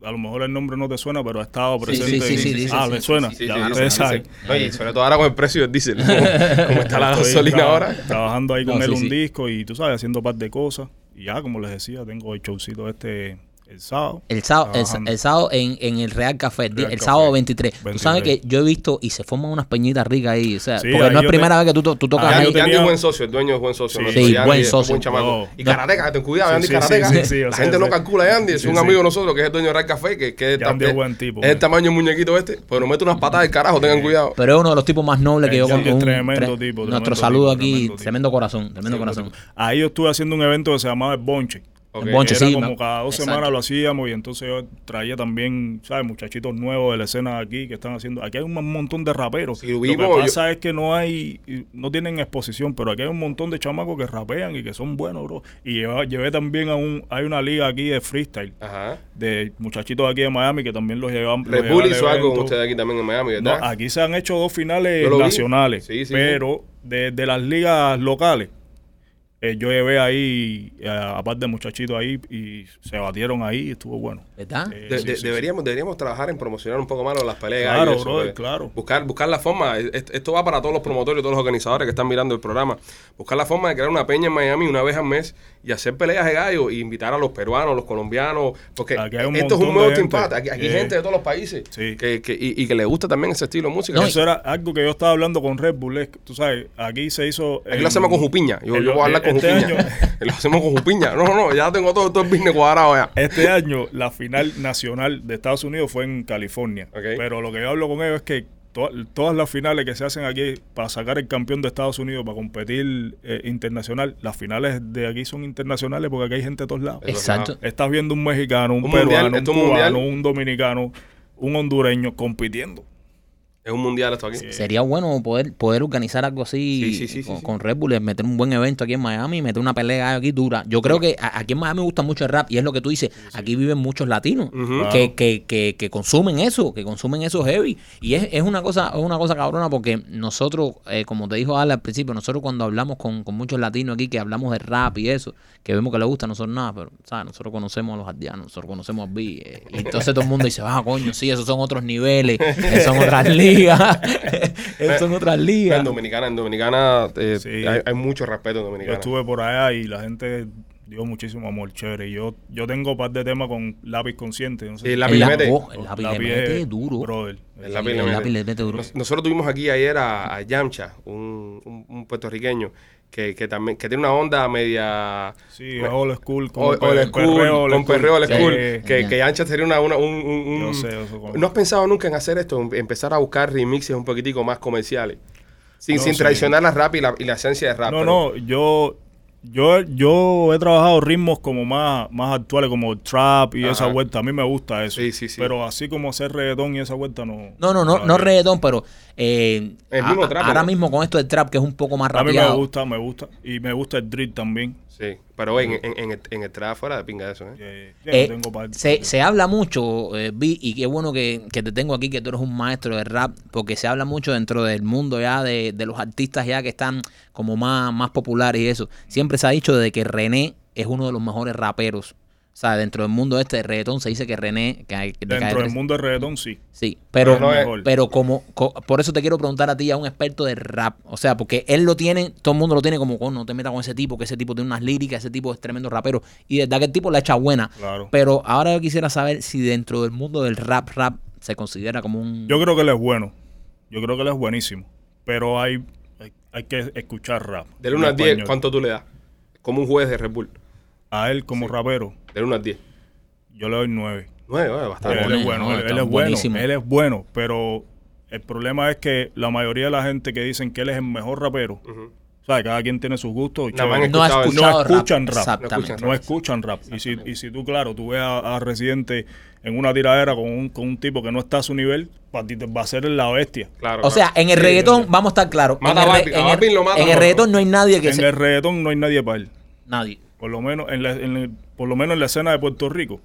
a lo mejor el nombre no te suena, pero ha estado presente. sí, sí, sí, ah, sí, ¿le sí, suena? Ya, ustedes saben. Oye, sobre todo ahora con el precio del diésel. Como, como está la gasolina tra- ahora. Trabajando ahí con No, él un disco y tú sabes, haciendo un par de cosas. Y ya, como les decía, tengo el showcito este el sábado. El sábado, el, sábado en, en el Real Café, el, di- Real el Café, sábado 23. Tú 23. sabes que yo he visto y se forman unas peñitas ricas ahí. O sea, Sí, porque ahí no es primera te- vez que tú, tú tocas Ah, ahí. tenía- es buen socio, el dueño es buen socio. Sí. buen socio. chamaco. No. Y Karateca, ten cuidado, Sí, Yandy sí, Karateca. sí, sí, sí, yo la gente no calcula a Yandy, es Sí, un sí. amigo de nosotros que es el dueño de Real Café, que, que es, Yandy es es- buen tipo, es el man. tamaño del muñequito este, pero nos mete unas patadas del carajo, tengan cuidado. Pero es uno de los tipos más nobles que yo un- tremendo tre- tipo, Nuestro saludo aquí, tremendo corazón, tremendo corazón. Ahí yo estuve haciendo un evento que se llamaba El Bonche. Bonche, Era sí. como cada dos exacto. semanas lo hacíamos y entonces yo traía también, ¿sabes? Muchachitos nuevos de la escena aquí que están haciendo. Aquí hay un montón de raperos. Sí, lo que yo- pasa es que no hay, no tienen exposición, pero aquí hay un montón de chamacos que rapean y que son buenos, bro. Y lleva- llevé también a un, hay una liga aquí de freestyle Ajá. de muchachitos aquí de Miami que también los llevan. Red Bull hizo algo con ustedes aquí también en Miami, No, aquí se han hecho dos finales nacionales, Sí, sí. pero de, de las ligas locales, eh, yo llevé ahí, eh, aparte de muchachitos ahí, y se batieron ahí y estuvo bueno. ¿Verdad? Eh, De- sí, de- sí, deberíamos, deberíamos trabajar en promocionar un poco más las peleas. Claro, eso, brother, pues. claro. Buscar, buscar la forma. es- Esto va para todos los promotores y todos los organizadores que están mirando el programa. Buscar la forma de crear una peña en Miami una vez al mes y hacer peleas de gallo y invitar a los peruanos, los colombianos. Porque esto es un nuevo. Pat. Aquí, aquí hay gente de todos los países sí. que, que- y, y que le gusta también ese estilo de música. No, Eso- era algo que yo estaba hablando con Red Bull. es tú sabes, aquí se hizo. Aquí en- lo hacemos con Jupiña. Yo, yo voy a hablar con este Jupiña. año- lo hacemos con Jupiña. No, no, no. Ya tengo todo, todo el business cuadrado ya. Este año la final nacional de Estados Unidos fue en California. Ok. Pero lo que yo hablo con ellos es que to- todas las finales que se hacen aquí para sacar el campeón de Estados Unidos para competir eh, internacional, las finales de aquí son internacionales porque aquí hay gente de todos lados. Exacto. Estás viendo un mexicano, un, Un peruano, mundial, un cubano, mundial. un dominicano, un hondureño compitiendo. Es un mundial esto aquí. Sería bueno poder poder organizar algo así Sí, sí, sí, con, sí, sí. con Red Bull, meter un buen evento aquí en Miami, meter una pelea aquí dura. Yo creo que a- aquí en Miami gusta mucho el rap y es lo que tú dices, aquí viven muchos latinos que, que, que, que consumen eso, que consumen eso heavy. Y es, es una cosa es una cosa cabrona porque nosotros, eh, como te dijo Ale al principio, nosotros cuando hablamos con, con muchos latinos aquí, que hablamos de rap y eso, que vemos que les gusta, nosotros nada, pero ¿sabes? nosotros conocemos a los ardianos, nosotros conocemos a B. eh, y entonces todo el mundo dice, ah, coño, sí, esos son otros niveles, esos son otras ligas, son otras ligas. En Dominicana, en Dominicana eh, Sí. hay, hay mucho respeto en Yo Dominicana. estuve por allá y la gente dio muchísimo amor, chévere. Y Yo, yo tengo un par de temas con lápiz consciente. No sé Sí, si- el lápiz El le mete. oh, el lápiz le Lápiz mete es- duro. brother. El lápiz Sí, le el mete. lápiz le mete duro. Nos- nosotros tuvimos aquí ayer a, a Yamcha, un, un- un puertorriqueño que, que también que tiene una onda media Sí, me- old school. Con old, school, perreo old con perreo old Sí. school, Sí. que, que Yamcha sería una, una- un, un- un- Yo sé, ¿No has pensado nunca en hacer esto? Empezar a buscar remixes un poquitico más comerciales. Sin, No, sin sí. traicionar la rap y la, y la esencia de rap. No, pero- no, yo, yo, yo he trabajado ritmos como más, más actuales, como trap y Ajá. esa vuelta. A mí me gusta eso. Sí, sí, sí. Pero así como hacer reggaetón y esa vuelta no. No, no, no, no todavía. reggaetón, pero eh, El mismo a- trap, ahora ¿no? mismo con esto del trap, que es un poco más A mí me gusta, me gusta. Y me gusta el drill también. Sí, pero en, en, en el, en el trap fuera de pinga eso, ¿eh? Eh, tengo se, se habla mucho, eh, Vi, y qué bueno que, que te tengo aquí, que tú eres un maestro de rap, porque se habla mucho dentro del mundo ya de, de los artistas ya que están como más, más populares y eso. Siempre se ha dicho de que René es uno de los mejores raperos. O sea, dentro del mundo este de reggaetón se dice que René... Que, hay- de Dentro del 13 mundo del reggaetón, sí. Sí, pero, Pero no es- mejor. pero como, co- por eso te quiero preguntar a ti, a un experto de rap. O sea, porque él lo tiene, todo el mundo lo tiene como, "Oh, no te metas con ese tipo, que ese tipo tiene unas líricas, ese tipo es tremendo rapero. Y de verdad que el tipo la echa buena. Claro. Pero ahora yo quisiera saber si dentro del mundo del rap, rap, se considera como un... Yo creo que él es bueno. Yo creo que él es buenísimo. Pero hay, hay, hay que escuchar rap. Del en 1 al 10, español. ¿cuánto tú le das? Como un juez de Red Bull. A él como Sí. rapero. Del 1 al 10. Yo le doy nueve. Nueve, oye, bastante. él bueno, es bueno, no, él, es bueno, buenísimo. él es bueno, pero el problema es que la mayoría de la gente que dicen que él es el mejor rapero, o sea, cada quien tiene sus gustos. No escuchado No escuchan rap. Exactamente. No no escuchan rap. Y si, y si tú, claro, tú ves a, a Residente en una tiradera con un, con un tipo que no está a su nivel, para ti te va a ser la bestia. Claro. O sea, en el Sí, reggaetón, sí. vamos a estar claros. En Mata el, a re- Balvin, a en el- Balvin lo mata, en el no, reggaetón no hay nadie que En se. el reggaetón no hay nadie para él. Nadie. Por lo menos en la, en el- por lo menos en la escena de Puerto Rico,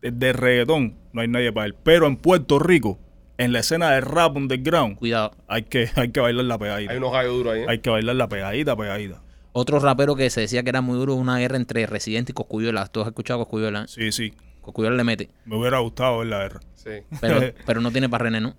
de, de reggaetón no hay nadie para él. Pero en Puerto Rico, en la escena de rap underground, Cuidado. hay que, hay que bailar la pegadita. Hay unos gallos duros ahí. ¿eh? Hay que bailar la pegadita, pegadita. Otro rapero que se decía que era muy duro, una guerra entre Residente y Coscuyuela. ¿Tú has escuchado Coscuyuela? Sí, sí. Coscuyuela le mete. Me hubiera gustado ver la guerra. Sí. Pero, pero no tiene para René, ¿no?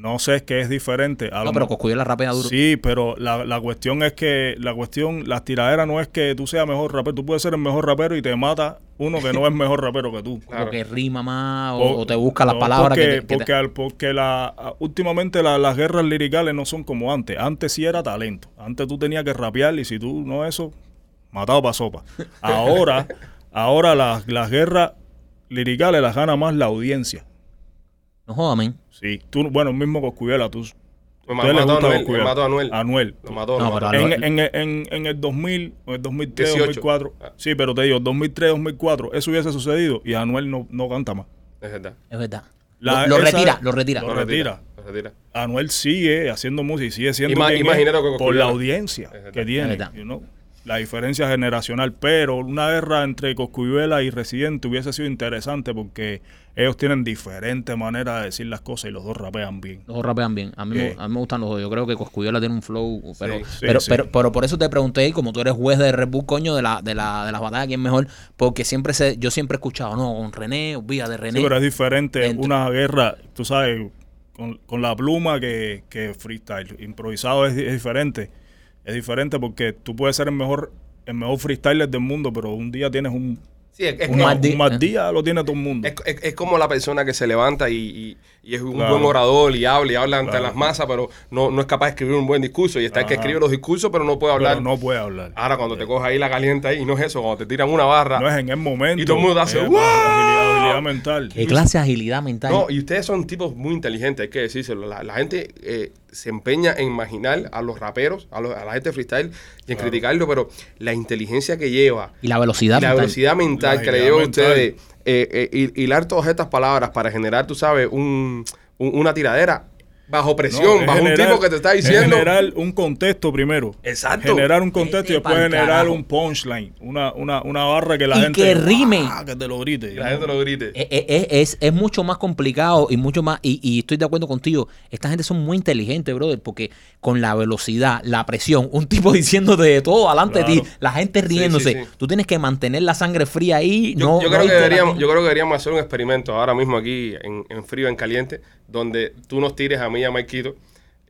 No sé, es que es diferente. A No, lo pero mo- Coscuyuela rapea duro. Sí, pero la, la cuestión es que la cuestión, las tiraderas no es que tú seas mejor rapero. Tú puedes ser el mejor rapero y te mata uno que no es mejor rapero que tú. Claro. O que rima más, o, O- o te busca las no, palabras porque, que te- que te- porque, al- porque la, últimamente la- las guerras liricales no son como antes. Antes sí era talento. Antes tú tenías que rapear y si tú no eso, matado para sopa. Ahora, ahora las, las guerras liricales las gana más la audiencia. No jodas, men. Sí, tú, bueno, mismo Coscuyuela, tú. Me mató a Anuel. Me mató a Anuel. Anuel. Lo mató, No, lo mató. En, en, en, en el 2000, o el 2003, 18. 2004. Ah. Sí, pero te digo, 2003, 2004, eso hubiese sucedido y Anuel no, no canta más. Es verdad. Es verdad. La- lo, lo esa- retira, lo retira. Lo retira. Lo retira. Anuel sigue haciendo música y sigue siendo Ima- quien es que por la audiencia verdad. que Es tiene. verdad. you know, la diferencia generacional. Pero una guerra entre Coscuyuela y Residente hubiese sido interesante porque ellos tienen diferentes maneras de decir las cosas y los dos rapean bien. Los dos rapean bien. A mí, me- Sí. a mí me gustan los dos. Yo creo que Coscuyuela tiene un flow. Pero, Sí, sí, pero, sí. pero, pero por eso te pregunté, y como tú eres juez de Red Bull, coño, de, la, de, la, de las batallas, ¿quién es mejor? Porque siempre se, yo siempre he escuchado, no, con René, olvida de René. Sí, pero es diferente Dentro. una guerra, tú sabes, con, con la pluma que, que freestyle. Improvisado es, es diferente. Es diferente porque tú puedes ser el mejor, el mejor freestyler del mundo, pero un día tienes un, Sí, es, es Un mal día. un mal día, lo tiene todo el mundo. es, es- es como la persona que se levanta y, y- y es un Claro. buen orador y habla y habla ante Claro. las masas, pero no, no es capaz de escribir un buen discurso. Y está el que Ajá. escribe los discursos, pero no puede hablar. pero no puede hablar. Ahora, cuando te coges ahí la caliente ahí, y no es eso, cuando te tiran una barra. No es en el momento. Y todo el mundo hace, ¡Wow! Agilidad, agilidad mental. ¿Qué clase de agilidad mental? No, y ustedes son tipos muy inteligentes, hay que decírselo. La, la gente eh, se empeña en imaginar a los raperos, a, los- a la gente freestyle y en criticarlo, pero la inteligencia que lleva, y la velocidad y la mental. velocidad mental La que le lleva a mental. ustedes, eh, eh, hil- hilar todas estas palabras para generar, tú sabes, un, un- una tiradera bajo presión, es bajo un tipo que te está es diciendo. generar un contexto primero. Exacto. Generar un contexto Vete y después generar carajo. un punchline. Una, una, una barra que la Y gente. que rime. ¡ah! Que te lo grite. La gente lo grite. Eh, eh, eh, Es, es mucho más complicado y mucho más, y, y estoy de acuerdo contigo, esta gente son muy inteligentes, brother, porque con la velocidad, la presión, un tipo diciéndote de todo delante de Claro. ti, la gente riéndose, sí, sí. tú tienes que mantener la sangre fría ahí. Yo, no, yo no creo que deberíamos, yo creo que deberíamos hacer un experimento ahora mismo aquí en, en frío, en caliente, donde tú nos tires a mí y a Maikito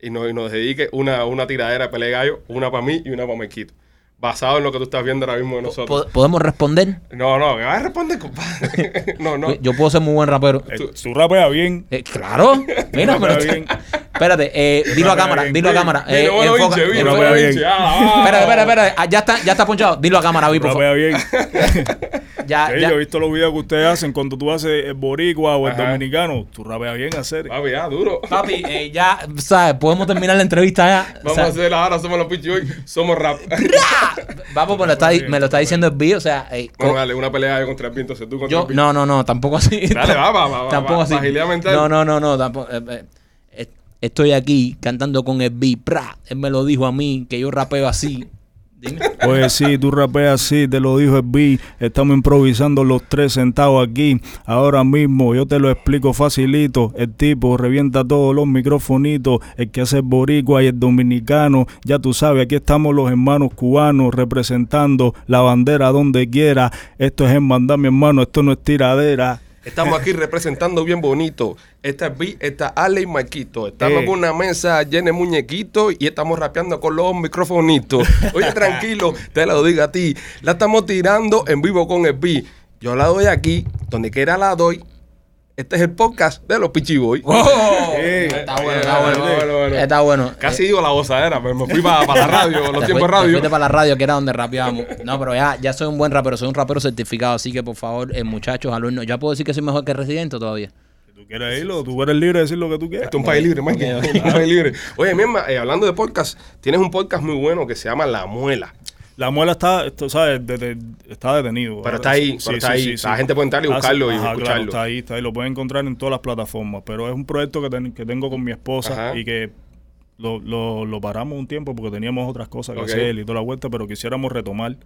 y nos, y nos dediques una, una tiradera de pelea de gallo, una para mí y una para Maikito. Basado en lo que tú estás viendo ahora mismo de nosotros. Po- ¿Podemos responder? No, no, que vas a responder, compadre. no, no. Yo puedo ser muy buen rapero. Eh, Tú rapeas bien. Eh, claro. Mira, pero- bien. Espérate, eh, dilo a cámara, bien. dilo a cámara. Eh, bueno, enfoca- enfoca- bien. Ah, Espérate, espérate, espérate. Ah, ya está, ya está ponchado. Dilo a cámara, vi, por favor. Rapea bien. Ya, Sí, ya. yo he visto los videos que ustedes hacen cuando tú haces el boricua o el Ajá. dominicano. Tú rapeas bien hacer. Papi, ya, duro. Papi, eh, ya, ¿sabes? Podemos terminar la entrevista ya. Vamos O sea, a hacer ahora, somos los pichis hoy, somos rap. Vamos, pues lo está, me lo está diciendo el B, o sea, eh, bueno, dale, una pelea contra el viento, tú contra yo, el viento. no, no, no, tampoco así. Dale, va, va, va, Tampoco va, así. mental. No, no, no, no, tampoco. eh, eh, eh, estoy aquí cantando con el B, pra, él me lo dijo a mí, que yo rapeo así. Dime. Pues sí, tú rapeas así, te lo dijo el B. Estamos improvisando los tres sentados aquí. Ahora mismo, yo te lo explico facilito. El tipo revienta todos los microfonitos. El que hace el boricua y el dominicano. Ya tú sabes, aquí estamos los hermanos cubanos representando la bandera donde quiera. Esto es hermandad, mi hermano. Esto no es tiradera. Estamos aquí representando bien bonito. Esta es B, esta es Ale y Marquito. Estamos Eh. con una mesa llena de muñequitos y estamos rapeando con los microfonitos. Oye, tranquilo, te lo digo a ti. La estamos tirando en vivo con el B. Yo la doy aquí, donde quiera la doy. Este es el podcast de los Pichiboy. ¡Oh! Sí. Está bueno, está bueno. Bueno, bueno. Está bueno. Casi digo la gozadera, pero me fui para, la radio, los tiempos de fui- radio. fuiste para la radio, que era donde rapeábamos. No, pero ya, ya soy un buen rapero, soy un rapero certificado, así que por favor, eh, muchachos, alumnos, ¿ya puedo decir que soy mejor que Residente todavía? Si tú quieres irlo, tú eres libre de decir lo que tú quieras. Esto es un país libre, Mike. Ok, ok. Un país libre. Oye, mi hermano, eh, hablando de podcast, tienes un podcast muy bueno que se llama La Muela. La muela está, esto, ¿sabes? Está detenido. Pero está ahí, pero está ahí. La gente puede entrar y Ah, buscarlo y ajá, claro, escucharlo. está ahí, está ahí. Lo pueden encontrar en todas las plataformas. Pero es un proyecto que, ten- que tengo con mi esposa Ajá. y que lo, lo, lo paramos un tiempo porque teníamos otras cosas que Ok. hacer y toda la vuelta, pero quisiéramos retomar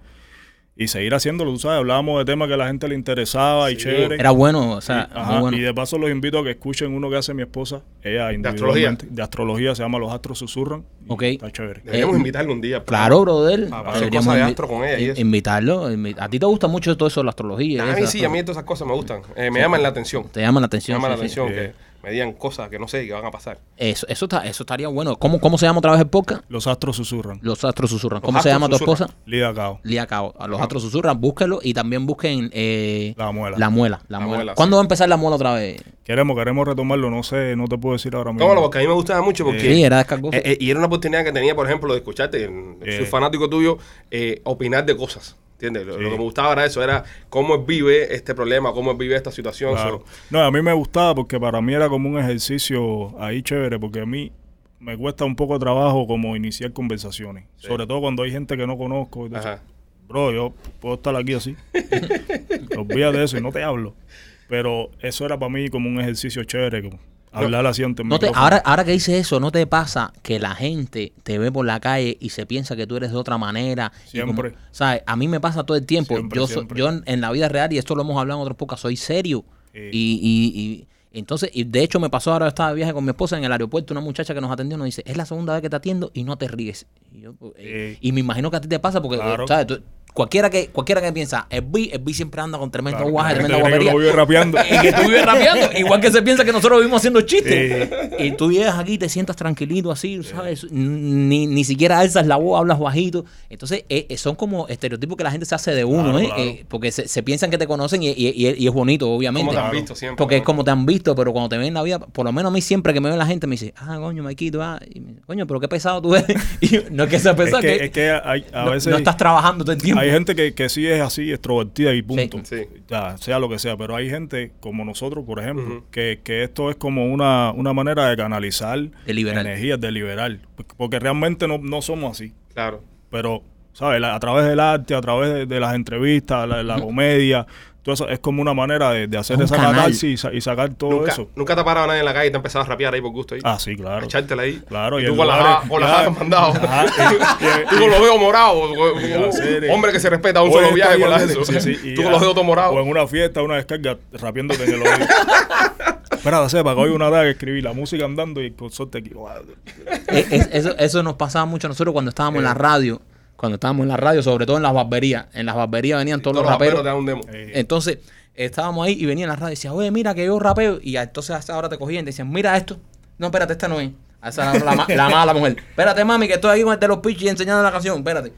y seguir haciéndolo, tú sabes. Hablábamos de temas que a la gente le interesaba y Sí. chévere. Era bueno, o sea, Ajá, muy bueno. Y de paso los invito a que escuchen uno que hace mi esposa, ella astrología? individualmente, de astrología, se llama Los Astros Susurran. y Ok. Está chévere. Deberíamos Eh, invitarlo un día. Claro, brother. Para cosas de astro con ella y eso. Invitarlo. invi- A ti te gusta mucho todo eso de la astrología. y A mí sí, a mí todas esas cosas me gustan. Eh, me llaman la atención. Te llama la Me atención. llama la sí, sí. atención Sí. que me digan cosas que no sé y que van a pasar. Eso, eso, está, eso estaría bueno. ¿Cómo, ¿Cómo se llama otra vez el podcast? Los Astros Susurran. Los Astros Susurran. Los ¿Cómo se llama tu Susurran. esposa? Lida Cao. Lía Cao. A los Astros Susurran, búsquelo y también busquen eh, La muela. La muela. La La muela. muela, ¿Cuándo sí. va a empezar la muela otra vez? Queremos, queremos retomarlo, no sé, no te puedo decir ahora mismo. Cómo no, porque a mí me gustaba mucho porque... Sí, era descargoso. Eh, eh, y era una oportunidad que tenía, por ejemplo, de escucharte, Eh. soy fanático tuyo, eh, opinar de cosas. ¿Entiendes? Lo, Sí. lo que me gustaba era eso, era cómo él vive este problema, cómo él vive esta situación. Claro. No, a mí me gustaba porque para mí era como un ejercicio ahí chévere, porque a mí me cuesta un poco de trabajo como iniciar conversaciones. Sobre todo cuando hay gente que no conozco. y ajá. Bro, yo puedo estar aquí así. Olvídate de eso y no te hablo. Pero eso era para mí como un ejercicio chévere, como hablar así ante el No te, ahora, ahora que dices eso, ¿no te pasa que la gente te ve por la calle y se piensa que tú eres de otra manera? Y como- Siempre. ¿sabes? A mí me pasa todo el tiempo. Siempre, yo, so- siempre. yo en, en la vida real, y esto lo hemos hablado en otros pocas, soy serio. Sí. Y, y, y entonces, y de hecho me pasó ahora, estaba de viaje con mi esposa en el aeropuerto, una muchacha que nos atendió nos dice, es la segunda vez que te atiendo y no te ríes. Y, yo, pues, eh, y me imagino que a ti te pasa porque, Claro. ¿sabes? Tú- cualquiera, que, cualquiera que piensa, el B, el B siempre anda con tremendo Claro, guaje, tremenda que guapería. uno vive rapeando. Y que tú vives rapeando. Igual que se piensa que nosotros vivimos haciendo chistes. Y tú llegas aquí, te sientas tranquilito así, ¿sabes? Ni, ni siquiera alzas la voz, hablas bajito. Entonces, eh, eh, son como estereotipos que la gente se hace de uno, Claro, ¿eh? claro. Eh, porque se, se piensan que te conocen y, y- y- y es bonito, obviamente. Como te han visto siempre. Porque es como te han visto, pero cuando te ven en la vida, por lo menos a mí siempre que me ve la gente me dice, ah, coño, Maikito, ah, y me- coño, pero qué pesado tú eres. Y yo, no es que sea Es pesado, que, que, es que hay, a no, veces no estás trabajando todo el tiempo. Hay gente que, que sí es así, extrovertida y punto. Sí. Sí. Ya, sea lo que sea. Pero hay gente como nosotros, por ejemplo, que, que esto es como una, una manera de canalizar De liberar. energías, de liberar. Porque realmente no, no somos así. Claro. Pero, ¿sabes? A través del arte, a través de, de las entrevistas, la, la comedia, eso es como una manera de, de hacer Un esa catarsis y, y sacar todo Nunca, eso. nunca te ha parado nadie en la calle y te ha empezado a rapear ahí por gusto ahí. Ah, sí, claro. A echártela ahí. Claro, y y tú en con las con jajas mandado. Tú con los dedos morados. Hombre que se respeta un solo viaje con las eso. Tú con los dedos todos morados. O en una fiesta, una descarga, rapiéndote en el oído. Espera, sepa que hoy una que escribí la música andando y el consorte aquí. Eh, es- eso, eso nos pasaba mucho a nosotros cuando estábamos en la radio. Cuando estábamos en la radio, sobre todo en las barberías. En las barberías venían todos, Todos los raperos. te dan un demo. Entonces, estábamos ahí y venía en la radio y decía, oye, mira que yo rapeo. Y entonces hasta ahora te cogían y te decían, mira esto. No, espérate, esta no es. Esa la, la mala mujer. Espérate, mami, que estoy aquí con el de los pichis enseñando la canción. Espérate.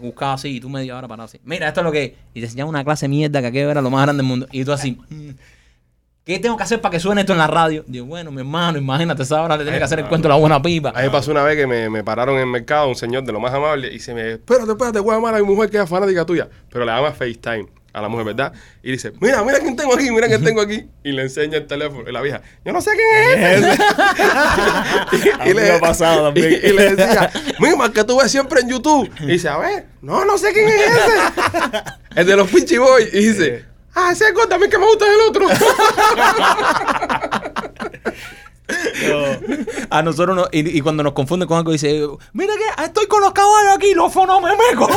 Buscaba así y tú media hora para así. Mira, esto es lo que es. Y te enseñaban una clase de mierda que aquello era lo más grande del mundo. Y tú así, "Mm, ¿qué tengo que hacer para que suene esto en la radio? Digo, bueno, mi hermano, imagínate, esa hora le tiene que hacer el cuento de la buena pipa. A mí me pasó una vez que me, me pararon en el mercado un señor de lo más amable y se me, espérate, espérate, voy a llamar a mi mujer que es fanática tuya. Pero le llama FaceTime a la mujer, ¿verdad? Y dice, mira, mira quién tengo aquí, mira quién tengo aquí. Y le enseña el teléfono. Y la vieja, yo no sé quién es ese. A mí me ha pasado también. Y, y le decía, mira, que tú ves siempre en YouTube. Y dice, a ver, no, no sé quién es ese. el de los Pinchy Boys. Y dice, Eh. Ah, ese es también que me gusta el otro. no, A nosotros no, y, y cuando nos confunden con algo dice, mira que estoy con los caballos aquí, los fonomemeco.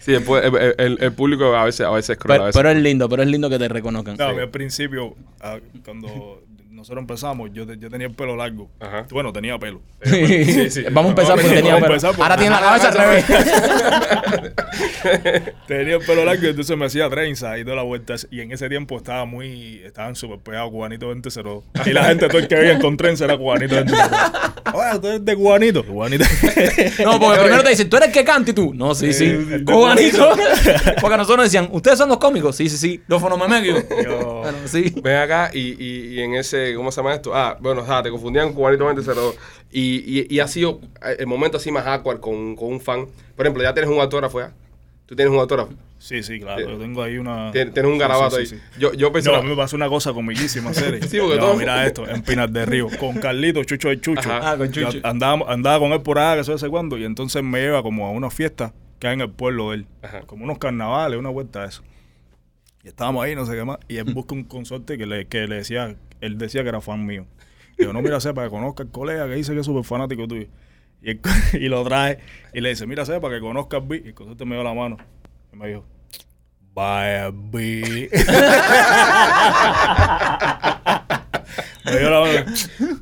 sí, después el, el- el- el público a veces, a veces es cruel. a pero, veces pero es lindo, pero es lindo que te reconozcan. no, a mí al principio, ah, cuando nosotros empezamos, yo, te- yo tenía el pelo largo. Ajá. Bueno, tenía pelo. sí, sí. Vamos a empezar porque tenía pelo. por- Ahora tiene la cabeza al revés. Tenía el pelo largo, entonces me hacía trenza y toda la vuelta. Y en ese tiempo estaba muy, estaban súper pegados Cubanito 2002. Y la gente, todo el que veía con trenza era Cubanito 2002. Oye, ¿tú eres de Cubanito? Cubanito. No, porque primero te dicen, ¿tú eres el que canta? Y tú, no, sí, sí. Cubanito. Porque nosotros nos decían, ¿ustedes son los cómicos? Sí, sí, sí. Los fonomemequios. Yo- Bueno, sí. Ven acá y, y, y en ese, ¿cómo se llama esto? Ah, bueno, o sea, te confundían con Cubanito 2002. Y, y, y ha sido el momento así más awkward con, con un fan. Por ejemplo, ya tienes un autógrafo ya. Tú tienes un autógrafo. Sí, sí, claro. Yo tengo ahí una. Tienes, tienes un garabato sí, sí, ahí. Yo, yo pensé. No, a mí me pasó una cosa comiquísima, serio. Sí, porque no, todo- mira esto, en Pinas de Río, con Carlito, Chucho el Chucho. Ajá. Ah, con Chucho. Yo andaba, andaba con él por allá, que sé sé cuándo, y entonces me lleva como a una fiesta que hay en el pueblo de él. Ajá. Como unos carnavales, una vuelta de eso. Y estábamos ahí, no sé qué más, y él busca un consorte que le, que le decía, él decía que era fan mío. Y yo, no, mira, sepa, que conozca al colega que dice que es súper fanático tuyo. Y, él- y lo trae, y le dice, mira, sepa, que conozca al B. Y el consorte me dio la mano. Y me dijo, vaya B. me dio la mano.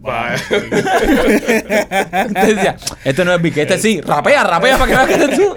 Vaya Entonces decía, este no es Vicky, este sí. Rapea, rapea para que veas que eres tú.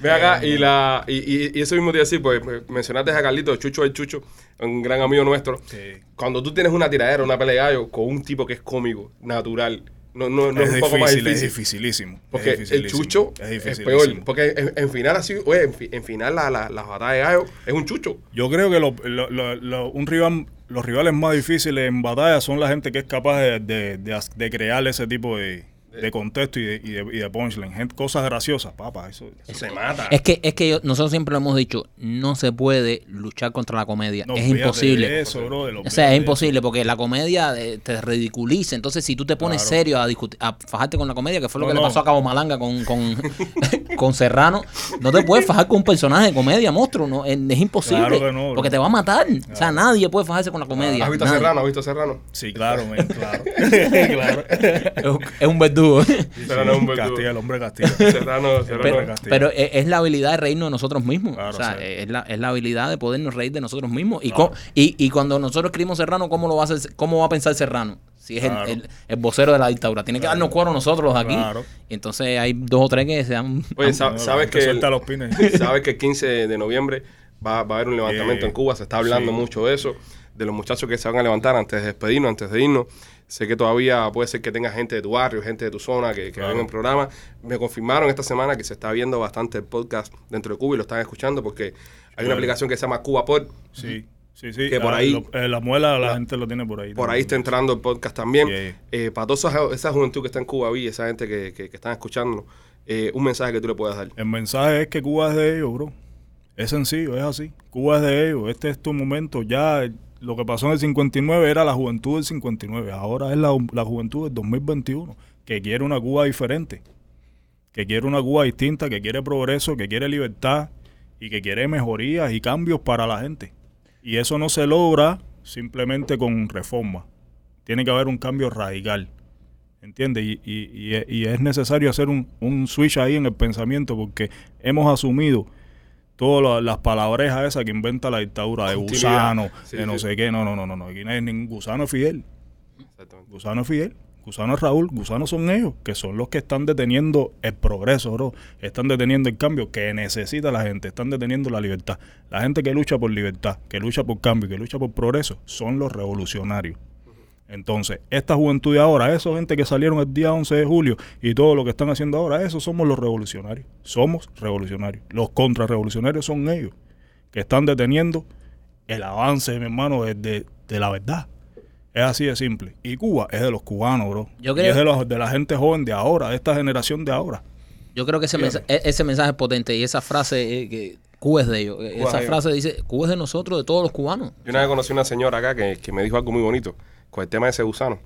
Ve acá y la y, y, y eso mismo te iba a decir, pues me- mencionaste a Carlito, Chucho el Chucho, un gran amigo nuestro. Sí. Cuando tú tienes una tiradera, una pelea de gallo con un tipo que es cómico, natural, no, no, no es, es un poco más difícil, es difícil. dificilísimo. Porque es el chucho es, es, peor. Porque en, en final así, oye, en, en final la, la, la batalla de gallo es un chucho. Yo creo que lo- lo- lo- un rival, los rivales más difíciles en batalla son la gente que es capaz de, de, de crear ese tipo de, de contexto y de, y de, y de punchline. Gente- cosas graciosas, papá. Eso, Eso se mata. Es que, es que yo- nosotros siempre lo hemos dicho, no se puede luchar contra la comedia. no, es imposible. Eso, O sea, es imposible porque la comedia eh, te ridiculiza. Entonces, si tú te pones Claro. serio a, discutir, a fajarte con la comedia, que fue lo No, que le no. pasó a Cabo Malanga con, con, con Serrano, no te puedes fajar con un personaje de comedia, monstruo. No, es, es imposible. Claro que no, bro. porque te va a matar. O sea, nadie puede fajarse con la comedia. ¿Has visto a. Serrano? ¿Has visto a Serrano? Sí, claro, claro. claro. Es, un- es un verdugo. Serrano es un verdugo. Castilla, el hombre Castilla. Serrano, Serrano. Pero, Castilla. pero es, es la habilidad de reírnos de nosotros mismos. Claro, o sea, sí. es, la, es la habilidad de podernos reír de nosotros mismos. Y, Claro. co- y, y cuando nosotros escribimos Serrano, ¿cómo lo va a hacer, cómo va a pensar Serrano? Si es el- Claro. el, el vocero de la dictadura. Tiene que darnos cuero nosotros aquí. Claro. Y entonces hay dos o tres que se han... Oye, han- ¿sabes que el, los pines. sabes que el 15 de noviembre va, va a haber un levantamiento Eh, en Cuba? Se está hablando sí. mucho de eso, de los muchachos que se van a levantar antes de despedirnos, antes de irnos. Sé que todavía puede ser que tenga gente de tu barrio, gente de tu zona que, que Claro. ven el programa. Me confirmaron esta semana que se está viendo bastante el podcast dentro de Cuba y lo están escuchando porque hay una aplicación que se llama Cuba Pod. Sí, sí, sí. Que por Ah, ahí- lo- eh, la muela la, la- gente lo tiene por ahí. Por ahí está entrando el podcast también. Yeah. Eh, para toda esa, juventud que está en Cuba y esa gente que, que, que están escuchando, eh, un mensaje que tú le puedas dar. El mensaje es que Cuba es de ellos, bro. Es sencillo, es así. Cuba es de ellos. Este es tu momento. Ya lo que pasó en el 59 era la juventud del 59. Ahora es la, la juventud del 2021. Que quiere una Cuba diferente. Que quiere una Cuba distinta. Que quiere progreso. Que quiere libertad. Y que quiere mejorías y cambios para la gente. Y eso no se logra simplemente con reforma. Tiene que haber un cambio radical. ¿Entiendes? Y, y- y- y es necesario hacer un, un switch ahí en el pensamiento porque hemos asumido todas la- las palabrejas esas que inventa la dictadura de gusano, Sí, de no sí. sé qué. No, no, no, no, no. Aquí no hay ningún gusano es Fidel. Gusano es Fidel. Gusano es Raúl. Gusano son ellos, que son los que están deteniendo el progreso, bro. Están deteniendo el cambio que necesita la gente. Están deteniendo la libertad. La gente que lucha por libertad, que lucha por cambio, que lucha por progreso, son los revolucionarios. Entonces, esta juventud de ahora, esa gente que salieron el día 11 de julio y todo lo que están haciendo ahora, esos somos los revolucionarios. Somos revolucionarios. Los contrarrevolucionarios son ellos, que están deteniendo el avance, mi hermano, de, de- de la verdad. Es así de simple. Y Cuba es de los cubanos, bro. Yo Y es de, los, de la gente joven de ahora, de esta generación de ahora. Yo creo que ese, mensa- e- ese mensaje es potente y esa frase eh, que Cuba es de ellos. Cuba esa es frase dice, Cuba es de nosotros, de todos los cubanos. Yo una vez conocí una señora acá que, que me dijo algo muy bonito con el tema de ese gusano.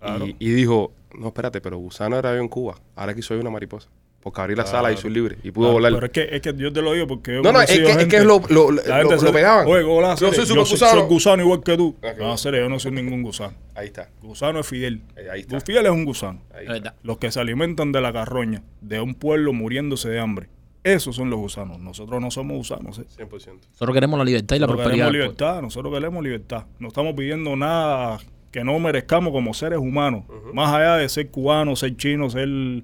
Claro. Y, y dijo, no, espérate, pero gusano era yo en Cuba. Ahora aquí soy una mariposa. Porque abrí la sala y soy libre. Y pudo Ah, volar. Pero es que, es que yo te lo digo porque yo No, no, es que, es gente- que es lo, lo, lo, La gente lo se- pegaban. Oye, ¿cómo la yo soy super gusano. soy gusano igual que tú. Ok. No, serio, yo no soy ningún gusano. Ahí está. Gusano es Fidel. Eh, ahí está. Fidel es un gusano. Ahí Es está. Los que se alimentan de la carroña de un pueblo muriéndose de hambre. Esos son los gusanos. Nosotros no somos gusanos. ¿eh? 100%. Nosotros queremos la libertad y la Nosotros prosperidad. queremos libertad. Nosotros queremos libertad. No estamos pidiendo nada que no merezcamos como seres humanos. Más allá de ser cubano, ser chino, ser No,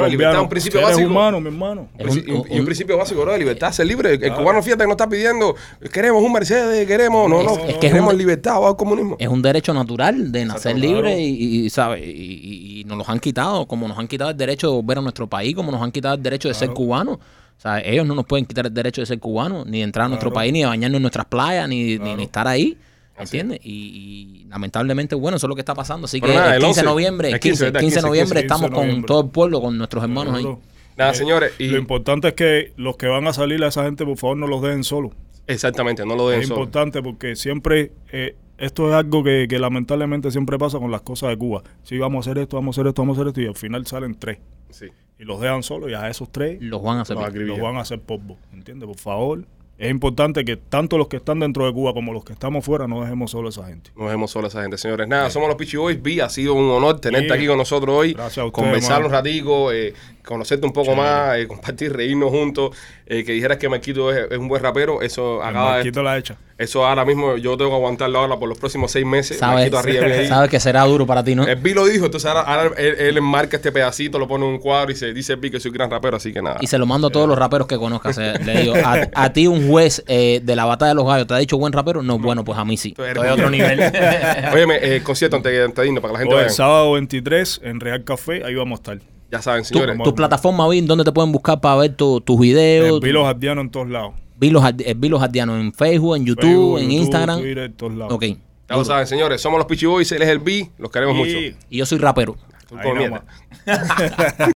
la libertad un principio básico. humanos, mi hermano. Un princi- un- y un, y un un- principio básico bro, de libertad, ser libre. El cubano, fíjate, que no está pidiendo, queremos un Mercedes, queremos, no, no, Es- es que es queremos un- libertad o al comunismo. Es un derecho natural de nacer Exacto, libre claro. y, y, ¿sabe? Y, y- y nos los han quitado, como nos han quitado el derecho de volver a nuestro país, como nos han quitado el derecho de ser cubanos. O sea, ellos no nos pueden quitar el derecho de ser cubanos, ni de entrar a nuestro Claro. país, ni de bañarnos en nuestras playas, ni, ni- Claro. ni estar ahí. ¿Entiendes? Y, y lamentablemente, bueno, eso es lo que está pasando. Así Pero que nada, el el 15 de 11, noviembre, el 15, 15, ¿verdad? 15 de 15, noviembre 15 de estamos con todo el pueblo, con nuestros hermanos ahí. Nada, Eh, señores, y Lo importante es que los que van a salir a esa gente, por favor, no los dejen solos. exactamente, no lo den Es solo. importante porque siempre eh, esto es algo que, que lamentablemente siempre pasa con las cosas de Cuba. Si vamos a hacer esto, vamos a hacer esto, vamos a hacer esto y al final salen tres. Sí. Y los dejan solos y a esos tres Los van a hacer. Los los van a hacer polvo. ¿Entiendes? Por favor. Es importante que tanto los que están dentro de Cuba como los que estamos fuera no dejemos solo a esa gente. Nos vemos solo esa gente, señores. Nada, somos los Pichi Boys. Vi, ha sido un honor tenerte Sí. aquí con nosotros hoy. Gracias a ustedes, Conversar un hermano. ratico, eh, conocerte un poco más, eh, compartir, reírnos juntos. eh, que dijeras que Marquito es, es un buen rapero. Eso acaba de, Marquito la hecha. Eso ahora mismo yo tengo que aguantarlo ahora por los próximos seis meses. Sabes, arriba sabes que será duro para ti, ¿no? El Vi lo dijo, entonces ahora, ahora él, él enmarca este pedacito, lo pone en un cuadro y se dice Vi que soy un gran rapero, así que nada. Y se lo mando a todos los raperos que conozcas. eh, Le digo, a, a ti un juez eh, de la batalla de los gallos te ha dicho buen rapero. No, bueno, pues a mí sí. Estoy a otro nivel. Óyeme, eh, concierto antes de- antes de irnos, para que la gente O el vea. sábado 23 en Real Café, ahí vamos a estar. Ya saben, señores. Tu plataforma, Vin, ¿dónde te pueden buscar para ver tu- tus videos? El Vilo Jardiano en todos lados. Vilos Ard- eh, Vilos Jardianos en Facebook, en YouTube, Facebook, en YouTube, Instagram. Twitter, en todos lados. Ok. Ya lo saben, señores. Somos los Pichi Boys, él es el B. Los queremos Y- mucho. Y yo soy rapero. Ahí.